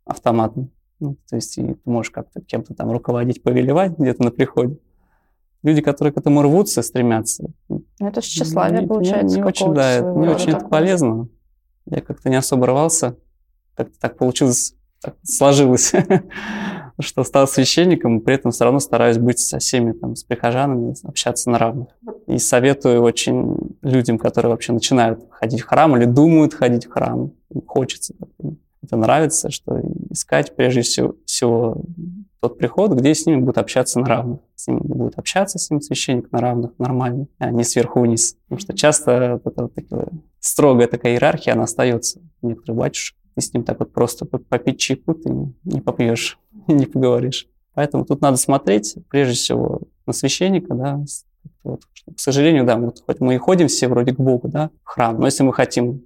автоматно. Ну, то есть и ты можешь как-то кем-то там руководить, повелевать где-то на приходе. Люди, которые к этому рвутся, стремятся. Ну, Это же тщеславие, не- получается, Не, не очень, да, это не очень это полезно. Я как-то не особо рвался. Как-то так получилось так сложилось, что стал священником, при этом все равно стараюсь быть со всеми там, с прихожанами, общаться на равных. И советую очень людям, которые вообще начинают ходить в храм или думают ходить в храм, хочется, это нравится, что искать прежде всего, всего тот приход, где с ними будут общаться на равных. С ними будут общаться, с ним священник на равных, нормально, а не сверху вниз. Потому что часто вот вот такая строгая такая иерархия, она остается у некоторых батюшек. Ты с ним так вот просто попить чайку ты не попьешь, не поговоришь. Поэтому тут надо смотреть, прежде всего, на священника, да, вот, к сожалению, да, вот, хоть мы и ходим все вроде к Богу, да, в храм, но если мы хотим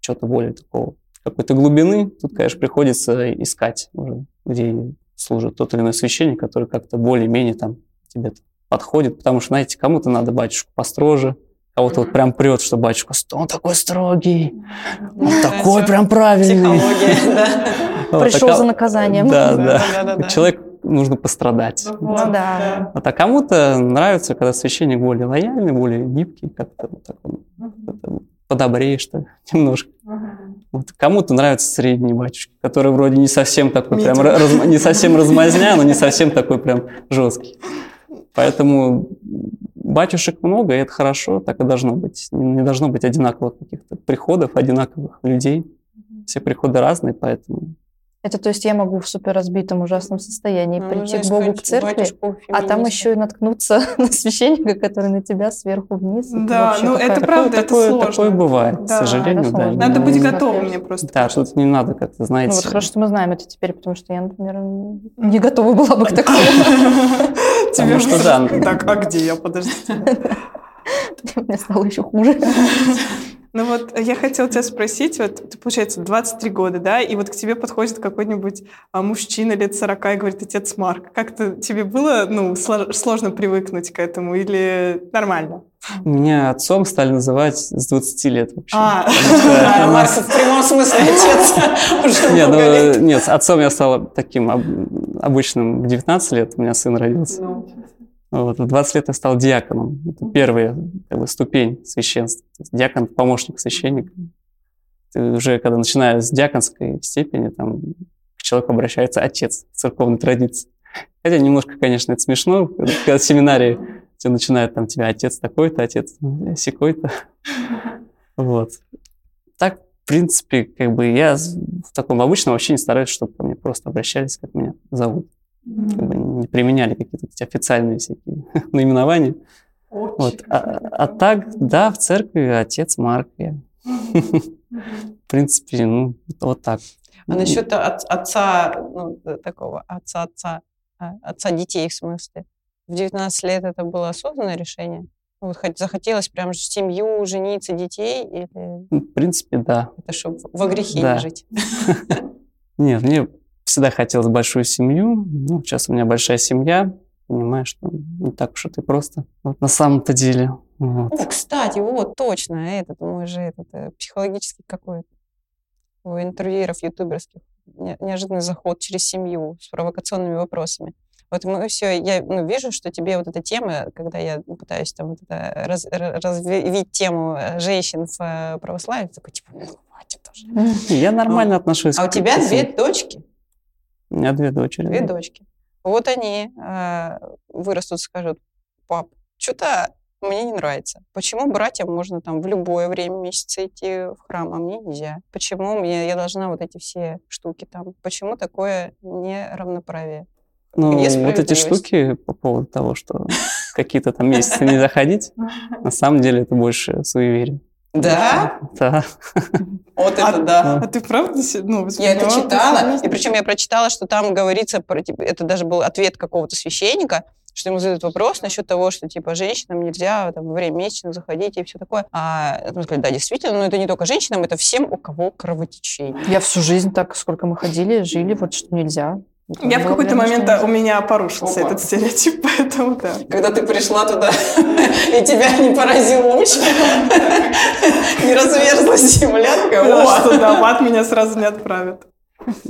что-то более такого, какой-то глубины, тут, конечно, приходится искать уже, где служит тот или иной священник, который как-то более-менее там тебе подходит, потому что, знаете, кому-то надо батюшку построже, кого-то вот прям прет, что батюшка, он такой строгий, он такой прям правильный. Пришел за наказанием. Да, да. Человек нужно пострадать. Ну да. Вот, а кому-то нравится, когда священник более лояльный, более гибкий, как-то вот так он, подобрее, что ли, немножко. Вот кому-то нравятся средние батюшки, которые вроде не совсем такой прям раз, не совсем размазня, но не совсем такой прям жесткий. Поэтому батюшек много, и это хорошо, так и должно быть. Не должно быть одинаковых каких-то приходов, одинаковых людей. Все приходы разные, поэтому это то есть я могу в супер разбитом ужасном состоянии ну, прийти к Богу, к церкви, а там еще и наткнуться на священника, который на тебя сверху вниз. Да, ну это правда, это такое, сложно. Такое бывает, да, к сожалению. Да, надо быть готовым мне просто. Да, тут не надо как-то, знаете. Ну вот хорошо, что мы знаем это теперь, потому что я, например, не готова была бы к такому. Тебе что да. Так, а где я? Подождите. Мне стало еще хуже. Ну вот я хотела тебя спросить, вот ты, получается, 23 года, да, и вот к тебе подходит какой-нибудь а, мужчина лет 40 и говорит, отец Марк. Как-то тебе было, ну, сложно привыкнуть к этому или нормально? Меня отцом стали называть с 20 лет вообще. А, Марк в прямом смысле отец уже нет, ну, нет, отцом я стал таким обычным в 19 лет, у меня сын родился. Вот, в 20 лет я стал диаконом. Это первая как бы, ступень священства. То есть диакон – помощник священника. Ты уже, когда начинаешь с диаконской степени, там, к человеку обращается отец в церковной традиции. Хотя немножко, конечно, это смешно, когда в семинарии все начинают там тебя отец такой-то, отец секой-то. Вот. Так, в принципе, как бы я в таком обычном вообще не стараюсь, чтобы ко мне просто обращались, как меня зовут как бы не применяли какие-то эти официальные всякие наименования. Вот. А, а так, да, в церкви отец Марк. Я. В принципе, ну, вот так. А насчет отца, ну, такого отца-отца, а, отца детей в смысле, в 19 лет это было осознанное решение? Вот захотелось прям семью, жениться, детей? Или... В принципе, да. Это чтобы во грехе да. не жить? Нет, мне всегда хотелось большую семью. Ну, сейчас у меня большая семья. Понимаю, что не так уж это просто. Вот на самом-то деле. Вот. О, кстати, вот точно, этот мой же этот э, психологический какой-то у интервьюеров ютуберских. неожиданный заход через семью с провокационными вопросами. Вот мы все, я ну, вижу, что тебе вот эта тема, когда я пытаюсь там вот это, раз, развить тему э, женщин в э, православии, такой типа, ну, хватит уже. Я нормально отношусь. А у тебя две дочки? У меня две дочери. Две дочки. Вот они э, вырастут, скажут, пап, что-то мне не нравится. Почему братьям можно там в любое время месяца идти в храм, а мне нельзя? Почему мне, я должна вот эти все штуки там? Почему такое неравноправие? Ну, вот эти штуки по поводу того, что какие-то там месяцы не заходить, на самом деле это больше суеверие. Да? Да. Вот это а, да. А ты правда? Ну, я это читала, и причем я прочитала, что там говорится, про, типа, это даже был ответ какого-то священника, что ему задают вопрос насчет того, что типа женщинам нельзя там, во время месячных заходить и все такое. А мы сказали, да, действительно, но это не только женщинам, это всем, у кого кровотечение. Я всю жизнь так, сколько мы ходили, жили, вот что нельзя. Я в какой-то момент у меня порушился Опа. этот стереотип, поэтому да. Когда ты пришла туда, и тебя не поразил луч, не разверзлась земля, такая, что да, мат меня сразу не отправят.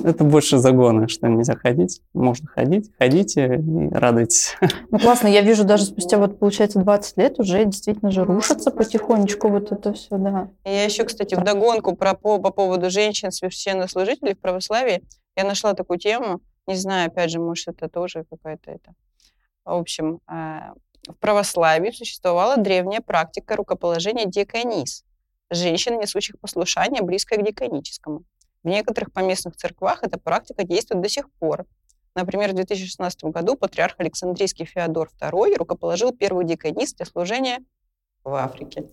Это больше загоны, что нельзя ходить. Можно ходить, ходите и радуйтесь. Ну классно, я вижу даже спустя вот получается 20 лет уже действительно же рушится потихонечку вот это все, да. Я еще, кстати, в догонку про, по, по поводу женщин священнослужителей в православии, я нашла такую тему, не знаю, опять же, может, это тоже какая-то это... В общем, э, в православии существовала древняя практика рукоположения диаконис, женщин, несущих послушание, близкое к диаконическому. В некоторых поместных церквах эта практика действует до сих пор. Например, в 2016 году патриарх Александрийский Феодор II рукоположил первую диаконис для служения в Африке.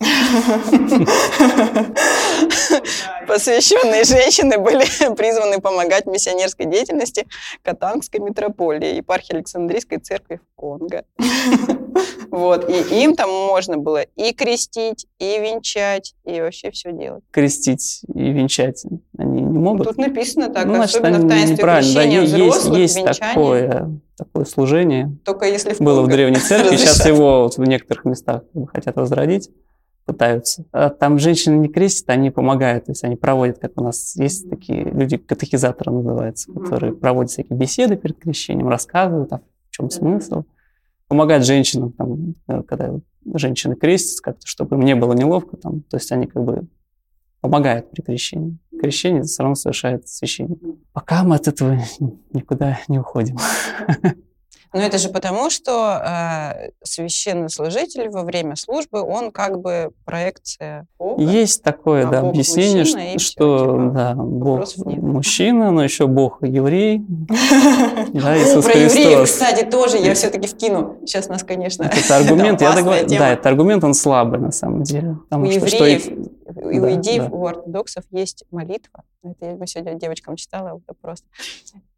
Посвященные женщины были призваны помогать миссионерской деятельности Катангской митрополии, епархии Александрийской церкви в Конго. Вот, и им там можно было и крестить, и венчать, и вообще все делать. Крестить и венчать они не могут? Тут написано так, ну, значит, особенно в таинстве крещения да, взрослых, есть, есть такое, такое служение. Только если в Было в древней церкви, сейчас его вот в некоторых местах хотят возродить, пытаются. А там женщины не крестят, они помогают, то есть они проводят, как у нас есть такие люди, катехизаторы называются, которые проводят всякие беседы перед крещением, рассказывают, а в чем смысл. Помогают женщинам, там, например, когда женщины крестятся, как-то, чтобы им не было неловко, там, то есть они как бы помогают при крещении. Крещение все равно совершает священник. Пока мы от этого никуда не уходим. Но это же потому, что э, священнослужитель во время службы, он как бы проекция Бога. Есть такое, А да, Бог объяснение, что, что, типа, да, Бог мужчина, но еще Бог еврей, да, О, Иисус про евреев, кстати, тоже я все-таки вкину. Сейчас нас, конечно, Это аргумент, я опасная договор- тема. да, это аргумент, он слабый на самом деле. У Потому что евреев, у да, идеев, да. у ортодоксов есть молитва. Это я сегодня девочкам читала, это просто.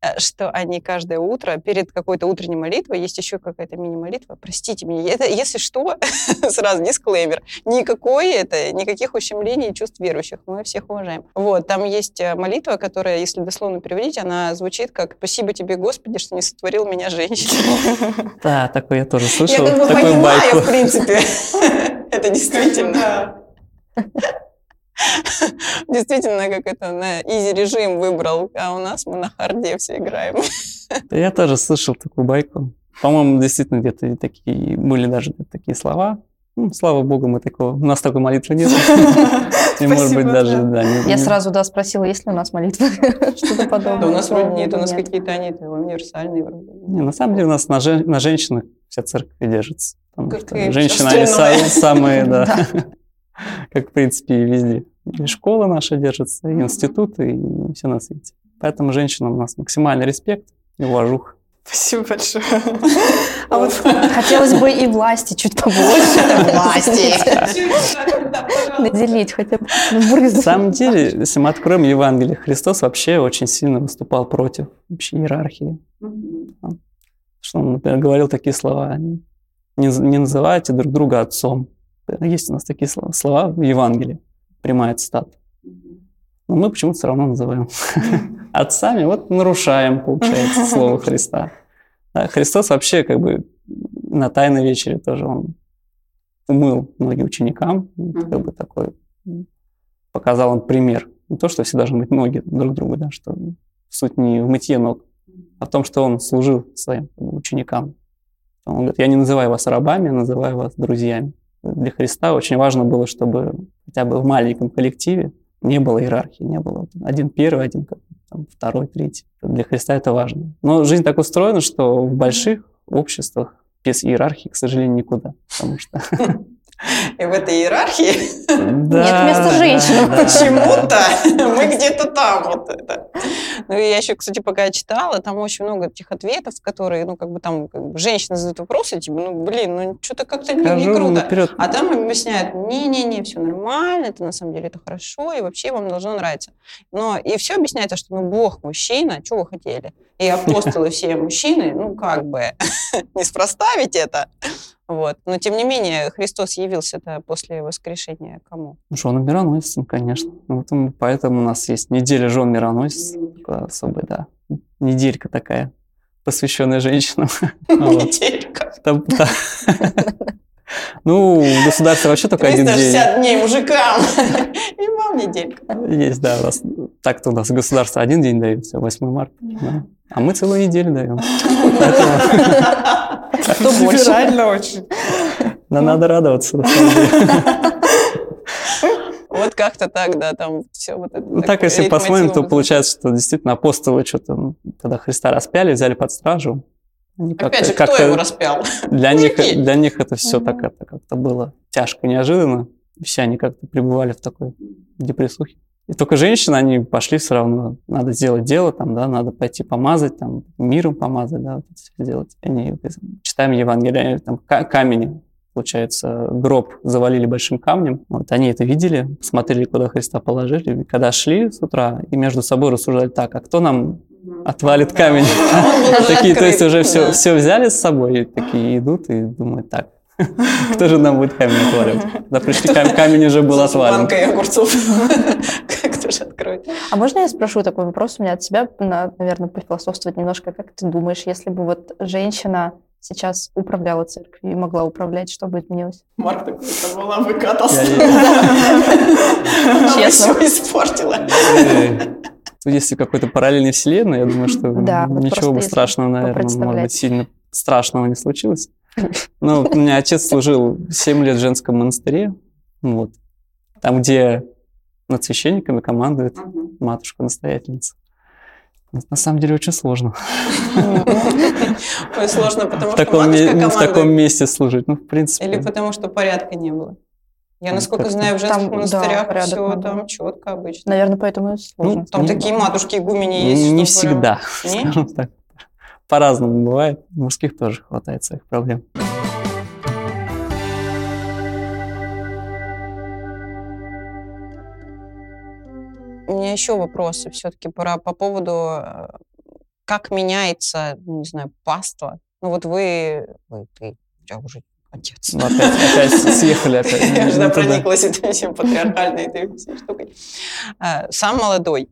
э, Что они каждое утро, перед какой-то утренней молитвой, есть еще какая-то мини-молитва. Простите меня, это, если что, сразу дисклеймер. Никакой это, никаких ущемлений чувств верующих. Мы всех уважаем. Вот, там есть э, молитва, которая, если дословно переводить, она звучит как «Спасибо тебе, Господи, что не сотворил меня женщиной». Да, такое я тоже Я слышал, как бы такую понимаю, в принципе. Это действительно. Действительно, как это на изи режим выбрал, а у нас мы на харде все играем. Я тоже слышал такую байку. По-моему, действительно где-то такие были даже такие слова. Ну, слава богу, мы такого, у нас такой молитвы нет. И, может быть, даже, да. Я сразу, да, спросила, есть ли у нас молитва, что-то подобное. Да у нас вроде нет, у нас какие-то они универсальные вроде. Не, на самом деле у нас на, жен- на женщинах вся церковь держится. Женщины, они самые, да, Да. как в принципе и везде. И школа наша держится, и институты, и все на свете. Поэтому женщинам у нас максимальный респект и уважуха. Спасибо большое. А вот Хотелось бы и власти чуть побольше. Власти. Наделить хотя бы. На самом деле, если мы откроем Евангелие, Христос вообще очень сильно выступал против вообще иерархии. Что он, например, говорил такие слова. Не, называйте друг друга отцом. Есть у нас такие слова в Евангелии. Прямая цитата. Но мы почему-то все равно называем отцами. Вот нарушаем, получается, слово Христа. Да, Христос вообще как бы на Тайной вечере тоже он умыл ноги ученикам. Как бы такой показал им пример. Не то, что все должны мыть ноги друг другу, да, что суть не в мытье ног, а в том, что он служил своим ученикам. Он говорит, я не называю вас рабами, я называю вас друзьями. Для Христа очень важно было, чтобы хотя бы в маленьком коллективе не было иерархии, не было один первый, один там, второй, третий. Для Христа это важно. Но жизнь так устроена, что в больших обществах без иерархии, к сожалению, никуда. Потому что... И в этой иерархии Да, места да, женщинам. да, почему-то мы где-то там вот это. Ну, я еще, кстати, пока читала, там очень много этих ответов, которые, ну, как бы там как бы женщины задают вопросы, типа, ну, блин, ну, что-то как-то не, не круто. наперед, А там объясняют, не-не-не, все нормально, это на самом деле это хорошо, и вообще вам должно нравиться. Но и все объясняется, что ну Бог мужчина, что вы хотели? И апостолы все мужчины, ну как бы, неспроста ведь это. Вот. Но тем не менее, Христос явился-то после воскрешения кому? Жена мироносцем, конечно. Вот поэтому у нас есть неделя жен мироносец, особая, да. Неделька такая, посвященная женщинам. Неделька. Ну, в государстве вообще только один день. 360 дней мужикам. И вам неделька. Есть, да, у нас Так-то у нас государство один день дает, все, 8 марта. да. А мы целую неделю даем. Кто больше? Очень. Но надо радоваться. Вот как-то так, да, там все вот это. Ну, так, такой если посмотрим, то получается, что действительно апостолы что-то, ну, когда Христа распяли, взяли под стражу. Опять же, кто его распял? Для них, Мужики. для них это все так это как-то было тяжко, неожиданно. Все они как-то пребывали в такой депрессухе. И только женщины, они пошли все равно, надо сделать дело, там, да, надо пойти помазать, там, миром помазать, да, вот это всё делать. Они, читаем Евангелие, там, ка- камень, получается, гроб завалили большим камнем. Вот, они это видели, смотрели, куда Христа положили. И когда шли с утра и между собой рассуждали так, а кто нам отвалит камень? Такие, то есть уже все, все взяли с собой, такие идут и думают, так, кто же нам будет камень отваливать? Когда пришли, кам- камень уже был С отвален. банкой огурцов. Кто же откроет? А можно я спрошу такой вопрос у меня от тебя, на- наверное, пофилософствовать немножко. Как ты думаешь, если бы вот женщина сейчас управляла церковью и могла управлять, что бы изменилось? Марк такой, это была выкатался. Я- Она Честно. все испортила. Если какой-то параллельной вселенной, я думаю, что Да, ничего бы страшного, наверное, может быть, сильно страшного не случилось. Ну, у меня отец служил 7 лет в женском монастыре, вот, там, где над священниками командует матушка-настоятельница. На самом деле очень сложно Ой, сложно, потому в что таком, в таком месте служить. Ну, в принципе, Или потому что порядка не было. Я, Ну, насколько как-то. знаю, в женских Там, да, монастырях порядок все надо. там четко обычно. Наверное, поэтому и сложно. Ну, Там Ну, такие матушки игумени есть. не что прям- всегда, Не? скажем так. По-разному бывает. У мужских тоже хватает своих проблем. У меня еще вопросы все-таки по, по поводу, э, как меняется, ну, не знаю, паства. Ну вот вы, вы, ты, тебя уже отец. Ну, опять, опять съехали опять. Я Ну, да, туда. прониклась этой всем патриархальной этой всей штукой. А, Сам молодой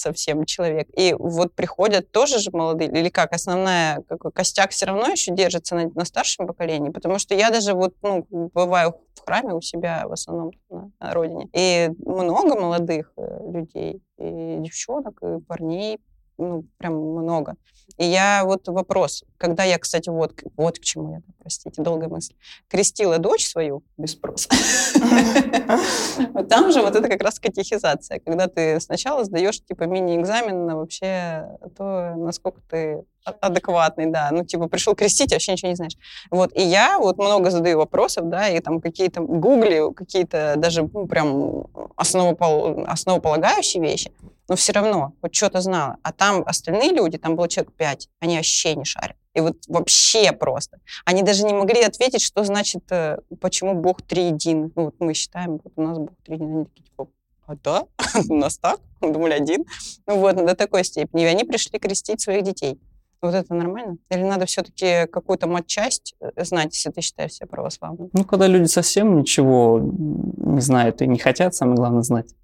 совсем человек. И вот приходят тоже же молодые, или как, основная, какой костяк все равно еще держится на, на старшем поколении, потому что я даже вот, ну, бываю в храме у себя в основном на, на родине, и много молодых э, людей, и девчонок, и парней, ну, прям много. И я вот вопрос, когда я, кстати, вот, вот к чему я, простите, долгая мысль, крестила дочь свою без спроса. Там же вот это как раз катехизация, когда ты сначала сдаешь типа мини-экзамен на вообще то, насколько ты а- адекватный, да. Ну, типа, пришел крестить, а вообще ничего не знаешь. Вот, и я вот много задаю вопросов, да, и там какие-то гугли, какие-то даже ну, прям основопол- основополагающие вещи, но все равно вот что-то знала. А там остальные люди, там было человек пять, они вообще не шарят. И вот вообще просто. Они даже не могли ответить, что значит, э, почему Бог триедин. Ну, вот мы считаем, вот у нас Бог триедин. Они такие, типа, а да? У нас так? Думали, один. Ну вот, до такой степени. И они пришли крестить своих детей. Вот это нормально? Или надо все-таки какую-то матчасть э, знать, если ты считаешь себя православным? Ну, когда люди совсем ничего не знают и не хотят, самое главное, знать,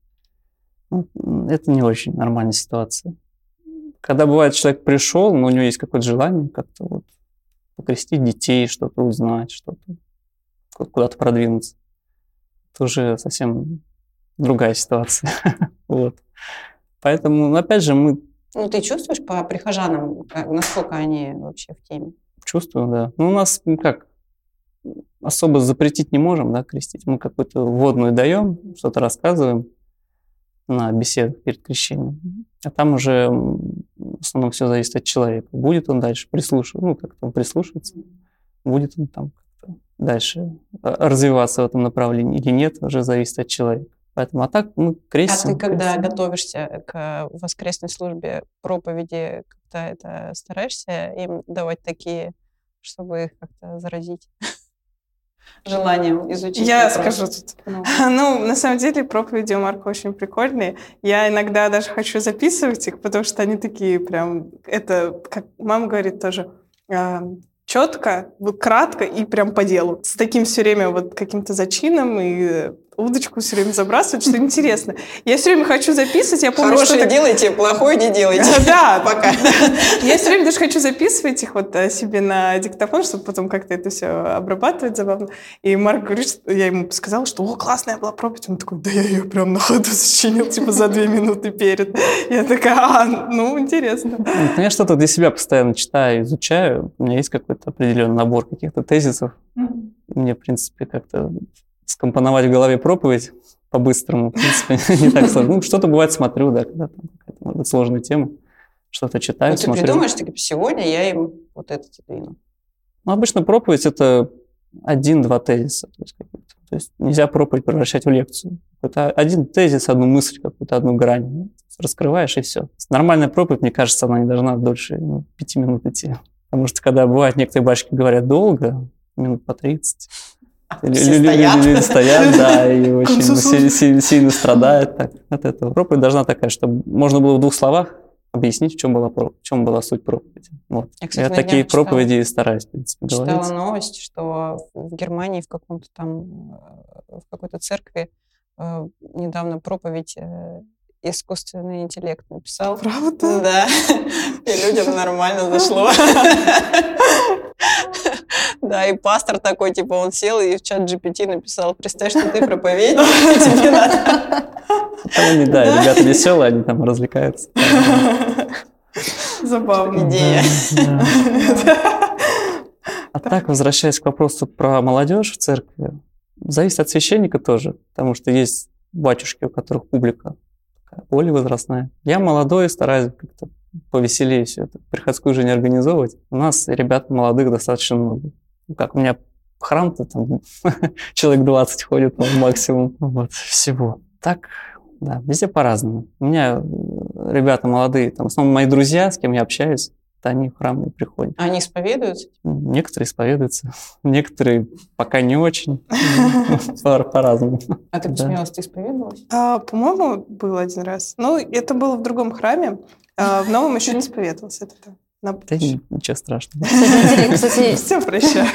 ну, это не очень нормальная ситуация. Когда бывает, человек пришел, но у него есть какое-то желание как-то вот покрестить детей, что-то узнать, что-то ку- куда-то продвинуться, это уже совсем другая ситуация. Вот. Поэтому, ну, опять же, мы Ну, ты чувствуешь по прихожанам, как- насколько они вообще в теме? чувствуем, да. Ну, у нас как, особо запретить не можем, да, крестить. Мы какую-то вводную даем, что-то рассказываем на беседах перед крещением. А там уже в основном все зависит от человека. Будет он дальше прислушиваться, ну, как-то он прислушается, будет он там как-то дальше э, развиваться в этом направлении или нет, уже зависит от человека. Поэтому, а так мы А крестим. ты, когда крестим. готовишься к воскресной службе проповеди, как-то это стараешься им давать такие, чтобы их как-то заразить желанием изучить? Я вопрос? скажу тут. Ну, Ну, на самом деле, проповеди у Марка очень прикольные. Я иногда даже хочу записывать их, потому что они такие прям... Это, как мама говорит тоже, четко, кратко и прям по делу. С таким все время вот каким-то зачином и удочку все время забрасывать, что интересно. Я все время хочу записывать, я помню, Хорошее что... делайте, плохое не делайте. Да, Пока. Я все время даже хочу записывать их вот э, себе на диктофон, чтобы потом как-то это все обрабатывать забавно. И Марк говорит, что я ему сказала, что о, классная была проповедь. Он такой, да я ее прям на ходу сочинил, типа за две минуты перед. Я такая, а, ну, интересно. Ну, Я что-то для себя постоянно читаю, изучаю. У меня есть какой-то определенный набор каких-то тезисов. Мне, в принципе, как-то скомпоновать в голове проповедь по-быстрому, в принципе, не так сложно. Ну, что-то бывает смотрю, да, когда там может быть, сложная тема. Что-то читаю, Ну, ты смотрю. придумаешь, ты говоришь, сегодня я им вот это двину. Ну, обычно проповедь – это один-два тезиса. То есть. То есть нельзя проповедь превращать в лекцию. Это один тезис, одну мысль, какую-то одну грань. ну, Раскрываешь, и все. Нормальная проповедь, мне кажется, она не должна дольше ну, пяти минут идти. Потому что, когда бывает, некоторые батюшки говорят долго, минут по 30, Стоят. люди стоят, да, и очень концу си- си- сильно страдают так, от этого. Проповедь должна такая, чтобы можно было в двух словах объяснить, в чем была, в чем была суть проповеди. Вот. Я, кстати, Я такие читала. проповеди стараюсь, в принципе, Читала говорить. новость, что в Германии в каком-то там, э, в какой-то церкви э, недавно проповедь э, искусственный интеллект написал. Правда? Да, и людям нормально зашло. Да, и пастор такой, типа, он сел и в чат GPT написал, представь, что ты проповедник, тебе надо. Да, ребята веселые, они там развлекаются. Забавно. Идея. А так, возвращаясь к вопросу про молодежь в церкви, зависит от священника тоже, потому что есть батюшки, у которых публика более возрастная. Я молодой, стараюсь как-то повеселее все это, приходскую жизнь организовывать. У нас ребят молодых достаточно много. Ну, как у меня храм-то там человек 20 ходит ну, максимум. Вот, всего. Так, да, везде по-разному. У меня э, ребята молодые, там, в основном мои друзья, с кем я общаюсь, они в храм не приходят. Они исповедуются? Некоторые исповедуются, некоторые пока не очень. По- По-разному. А ты посмеялась, ты исповедовалась? А, По-моему, был один раз. Ну, это было в другом храме. А, В новом еще не исповедовался. Это. На Да ничего страшного. Кстати, Все прощаю.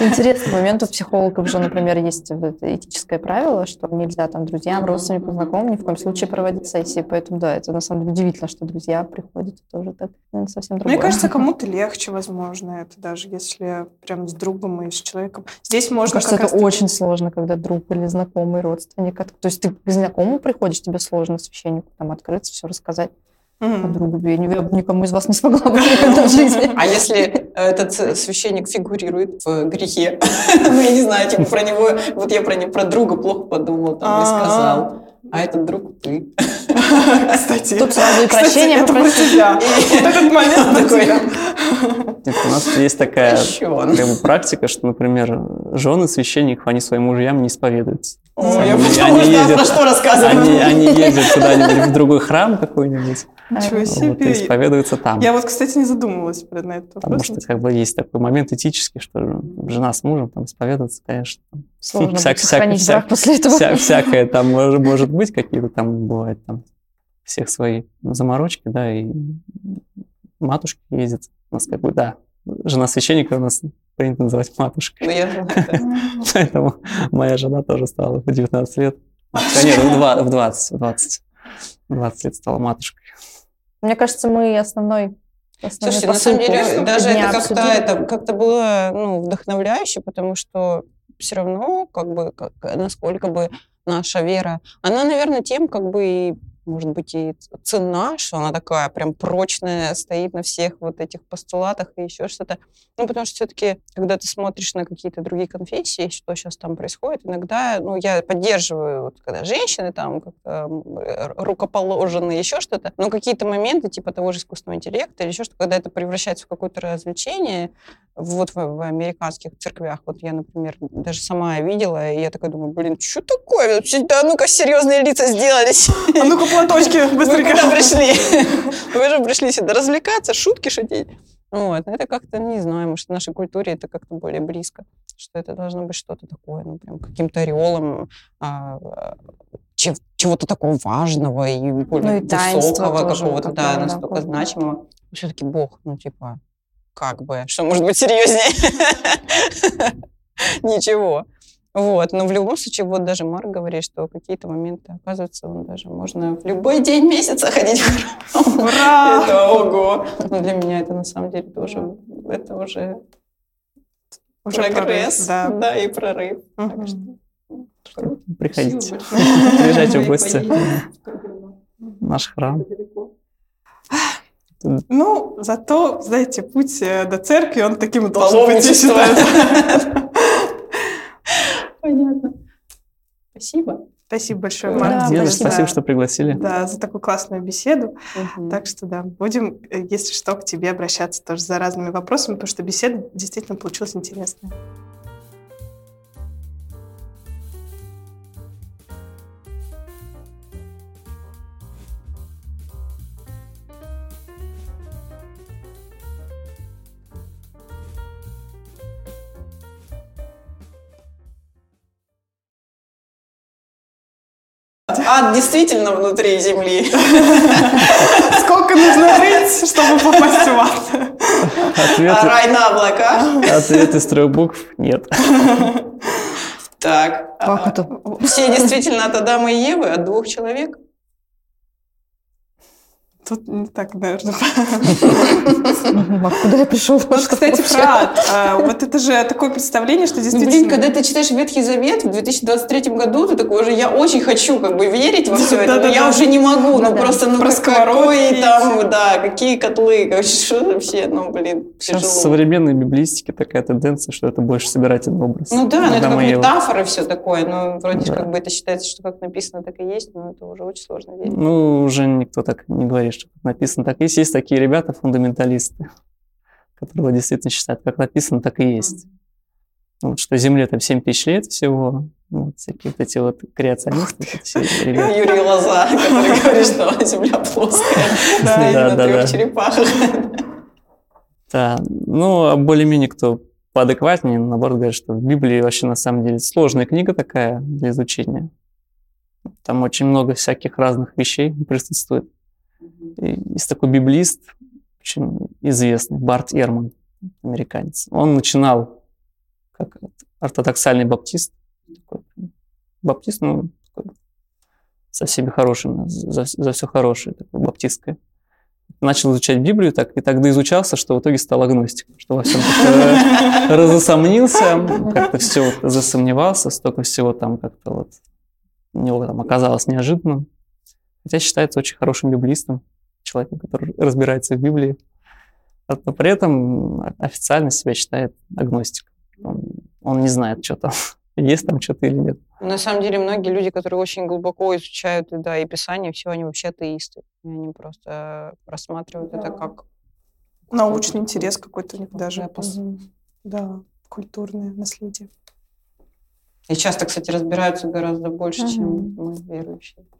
интересный момент. У психологов же, например, есть этическое правило, что нельзя там друзьям, родственникам, знакомым ни в коем случае проводить сессии. Поэтому, да, это на самом деле удивительно, что друзья приходят и тоже так наверное, совсем другое. Мне кажется, кому-то легче, возможно, это даже если прям с другом и с человеком. Здесь Мне можно кажется, как это очень сложно, когда друг или знакомый родственник. То есть ты к знакомому приходишь, тебе сложно священнику там открыться, все рассказать. А Мгм. другу я, не- я бы никому из вас не смогла бы никогда в жизни. А если этот э, священник фигурирует в грехе? Ну, я не знаю, типа про него, вот я про, не- про друга плохо подумал там и сказал, а этот друг ты. Кстати, Тут сразу и кстати, прощения это про тебя. Вот этот момент Такой, У нас есть такая Прощен. как бы, практика, что, например, жены священников, они своим мужьям не исповедуются. О, я Они- потому они ездят- про что рассказываю. Они, они ездят куда-нибудь в другой храм какой-нибудь, Ничего вот, и себе. исповедуются там. Я вот, кстати, не задумывалась на этот Потому что как бы есть такой момент этический, что жена с мужем там исповедуются, конечно. Сложно Всяк- всяк- брак после этого. Вся- всякое там может, может быть, какие-то там бывает там всех свои заморочки, да, и матушки ездят. У нас как бы, да, жена священника у нас принято называть матушкой. Ну, я. Поэтому моя жена тоже стала в 19 лет. А, Нет, в два- в 20, в 20. 20 лет стала матушкой. Мне кажется, мы основной основной Слушайте, на самом деле, даже это как-то, это как-то было ну, вдохновляюще, потому что все равно, как бы, как, насколько бы наша вера, она, наверное, тем, как бы, и, может быть, и цена, что она такая прям прочная, стоит на всех вот этих постулатах и еще что-то. Ну, потому что все-таки, когда ты смотришь на какие-то другие конфессии, что сейчас там происходит, иногда, ну, я поддерживаю, вот, когда женщины там как-то э, рукоположены, еще что-то, но какие-то моменты, типа того же искусственного интеллекта или еще что, когда это превращается в какое-то развлечение, вот в, в американских церквях, вот я, например, даже сама видела, и я такая думаю, блин, что такое? Да ну-ка, серьезные лица сделались. А ну-ка, платочки, Вы быстренько. куда пришли? Вы же пришли сюда развлекаться, шутки шутить. Вот, это как-то, не знаю, может, в нашей культуре это как-то более близко, что это должно быть что-то такое, ну, прям каким-то ореолом а, а, чего-то такого важного и более Ну и высокого какого-то, да, настолько какое-то. значимого. Все-таки Бог, ну, типа, как бы, что может быть серьезнее? Ничего. Вот, но в любом случае, вот даже Марк говорит, что какие-то моменты, оказывается, он даже можно в любой день месяца ходить в храм. Ура! Это ого! Но для меня это на самом деле тоже, это уже Уже прогресс, прогресс, да. да, и прорыв. Так Мгм. что круто. Приходите. Приезжайте в гости. Наш храм. Ну, зато, знаете, путь э, до церкви, он таким должен быть, я считаю. Понятно. Спасибо. Спасибо большое, Да, Марк. Деда, спасибо. спасибо, что пригласили. Да, за такую классную беседу. Мгм. Так что да, будем, э, если что, к тебе обращаться тоже за разными вопросами, потому что беседа действительно получилась интересная. Ад действительно внутри земли. Сколько нужно рыть, чтобы попасть в ад? Ответ, А рай на облаках? ответ из трех букв нет. Так. Как это? Все действительно от Адама и Евы, от двух человек? Тут не так, наверное. А куда я пришел? Вот, кстати, про ад. А, Вот это же такое представление, что действительно... блин, когда ты читаешь Ветхий Завет в 2023 году, ты такой уже, я очень хочу как бы верить во все это, но я уже не могу, ну Да. просто, ну Про как- сковородки какой там, да, какие котлы, что вообще, ну блин, Сейчас в тяжело. современной библистике такая тенденция, что это больше собирательный образ. Ну да, ну это как метафора все такое, ну вроде как бы это считается, что как написано, так и есть, но это уже очень сложно верить. Ну, уже никто так не говорит, как написано так и есть. Есть такие ребята, фундаменталисты, которые действительно считают, как написано, так и есть. Вот, что Земле там 7 тысяч лет всего, ну, вот всякие вот эти вот креационисты, все ребята. Юрий Лоза, который говорит, что Земля плоская, Да, на трех черепахах. Да, ну, а более-менее кто поадекватнее, наоборот, говорит, что в Библии вообще на самом деле сложная книга такая для изучения. Там очень много всяких разных вещей присутствует. И есть такой библист, очень известный, Барт Эрман, американец. Он начинал как ортодоксальный баптист. Такой баптист, ну, такой со всеми хорошими, за, за все хорошее, такое баптистское. Начал изучать Библию так, и тогда изучался, что в итоге стал агностиком, что во всем разосомнился, как-то все засомневался, столько всего там как-то вот у него там оказалось неожиданным. Хотя считается очень хорошим библистом, человеком, который разбирается в Библии. А- Но при этом официально себя считает агностиком. Он, он не знает, что там, есть там что-то или нет. На самом деле, многие люди, которые очень глубоко изучают да, и Писание, все, они вообще атеисты. И они просто рассматривают это как... Научный интерес какой-то у них даже. Эпос. Мгм. Да, культурное наследие. И часто, кстати, разбираются гораздо больше, чем Мгм. мы, верующие.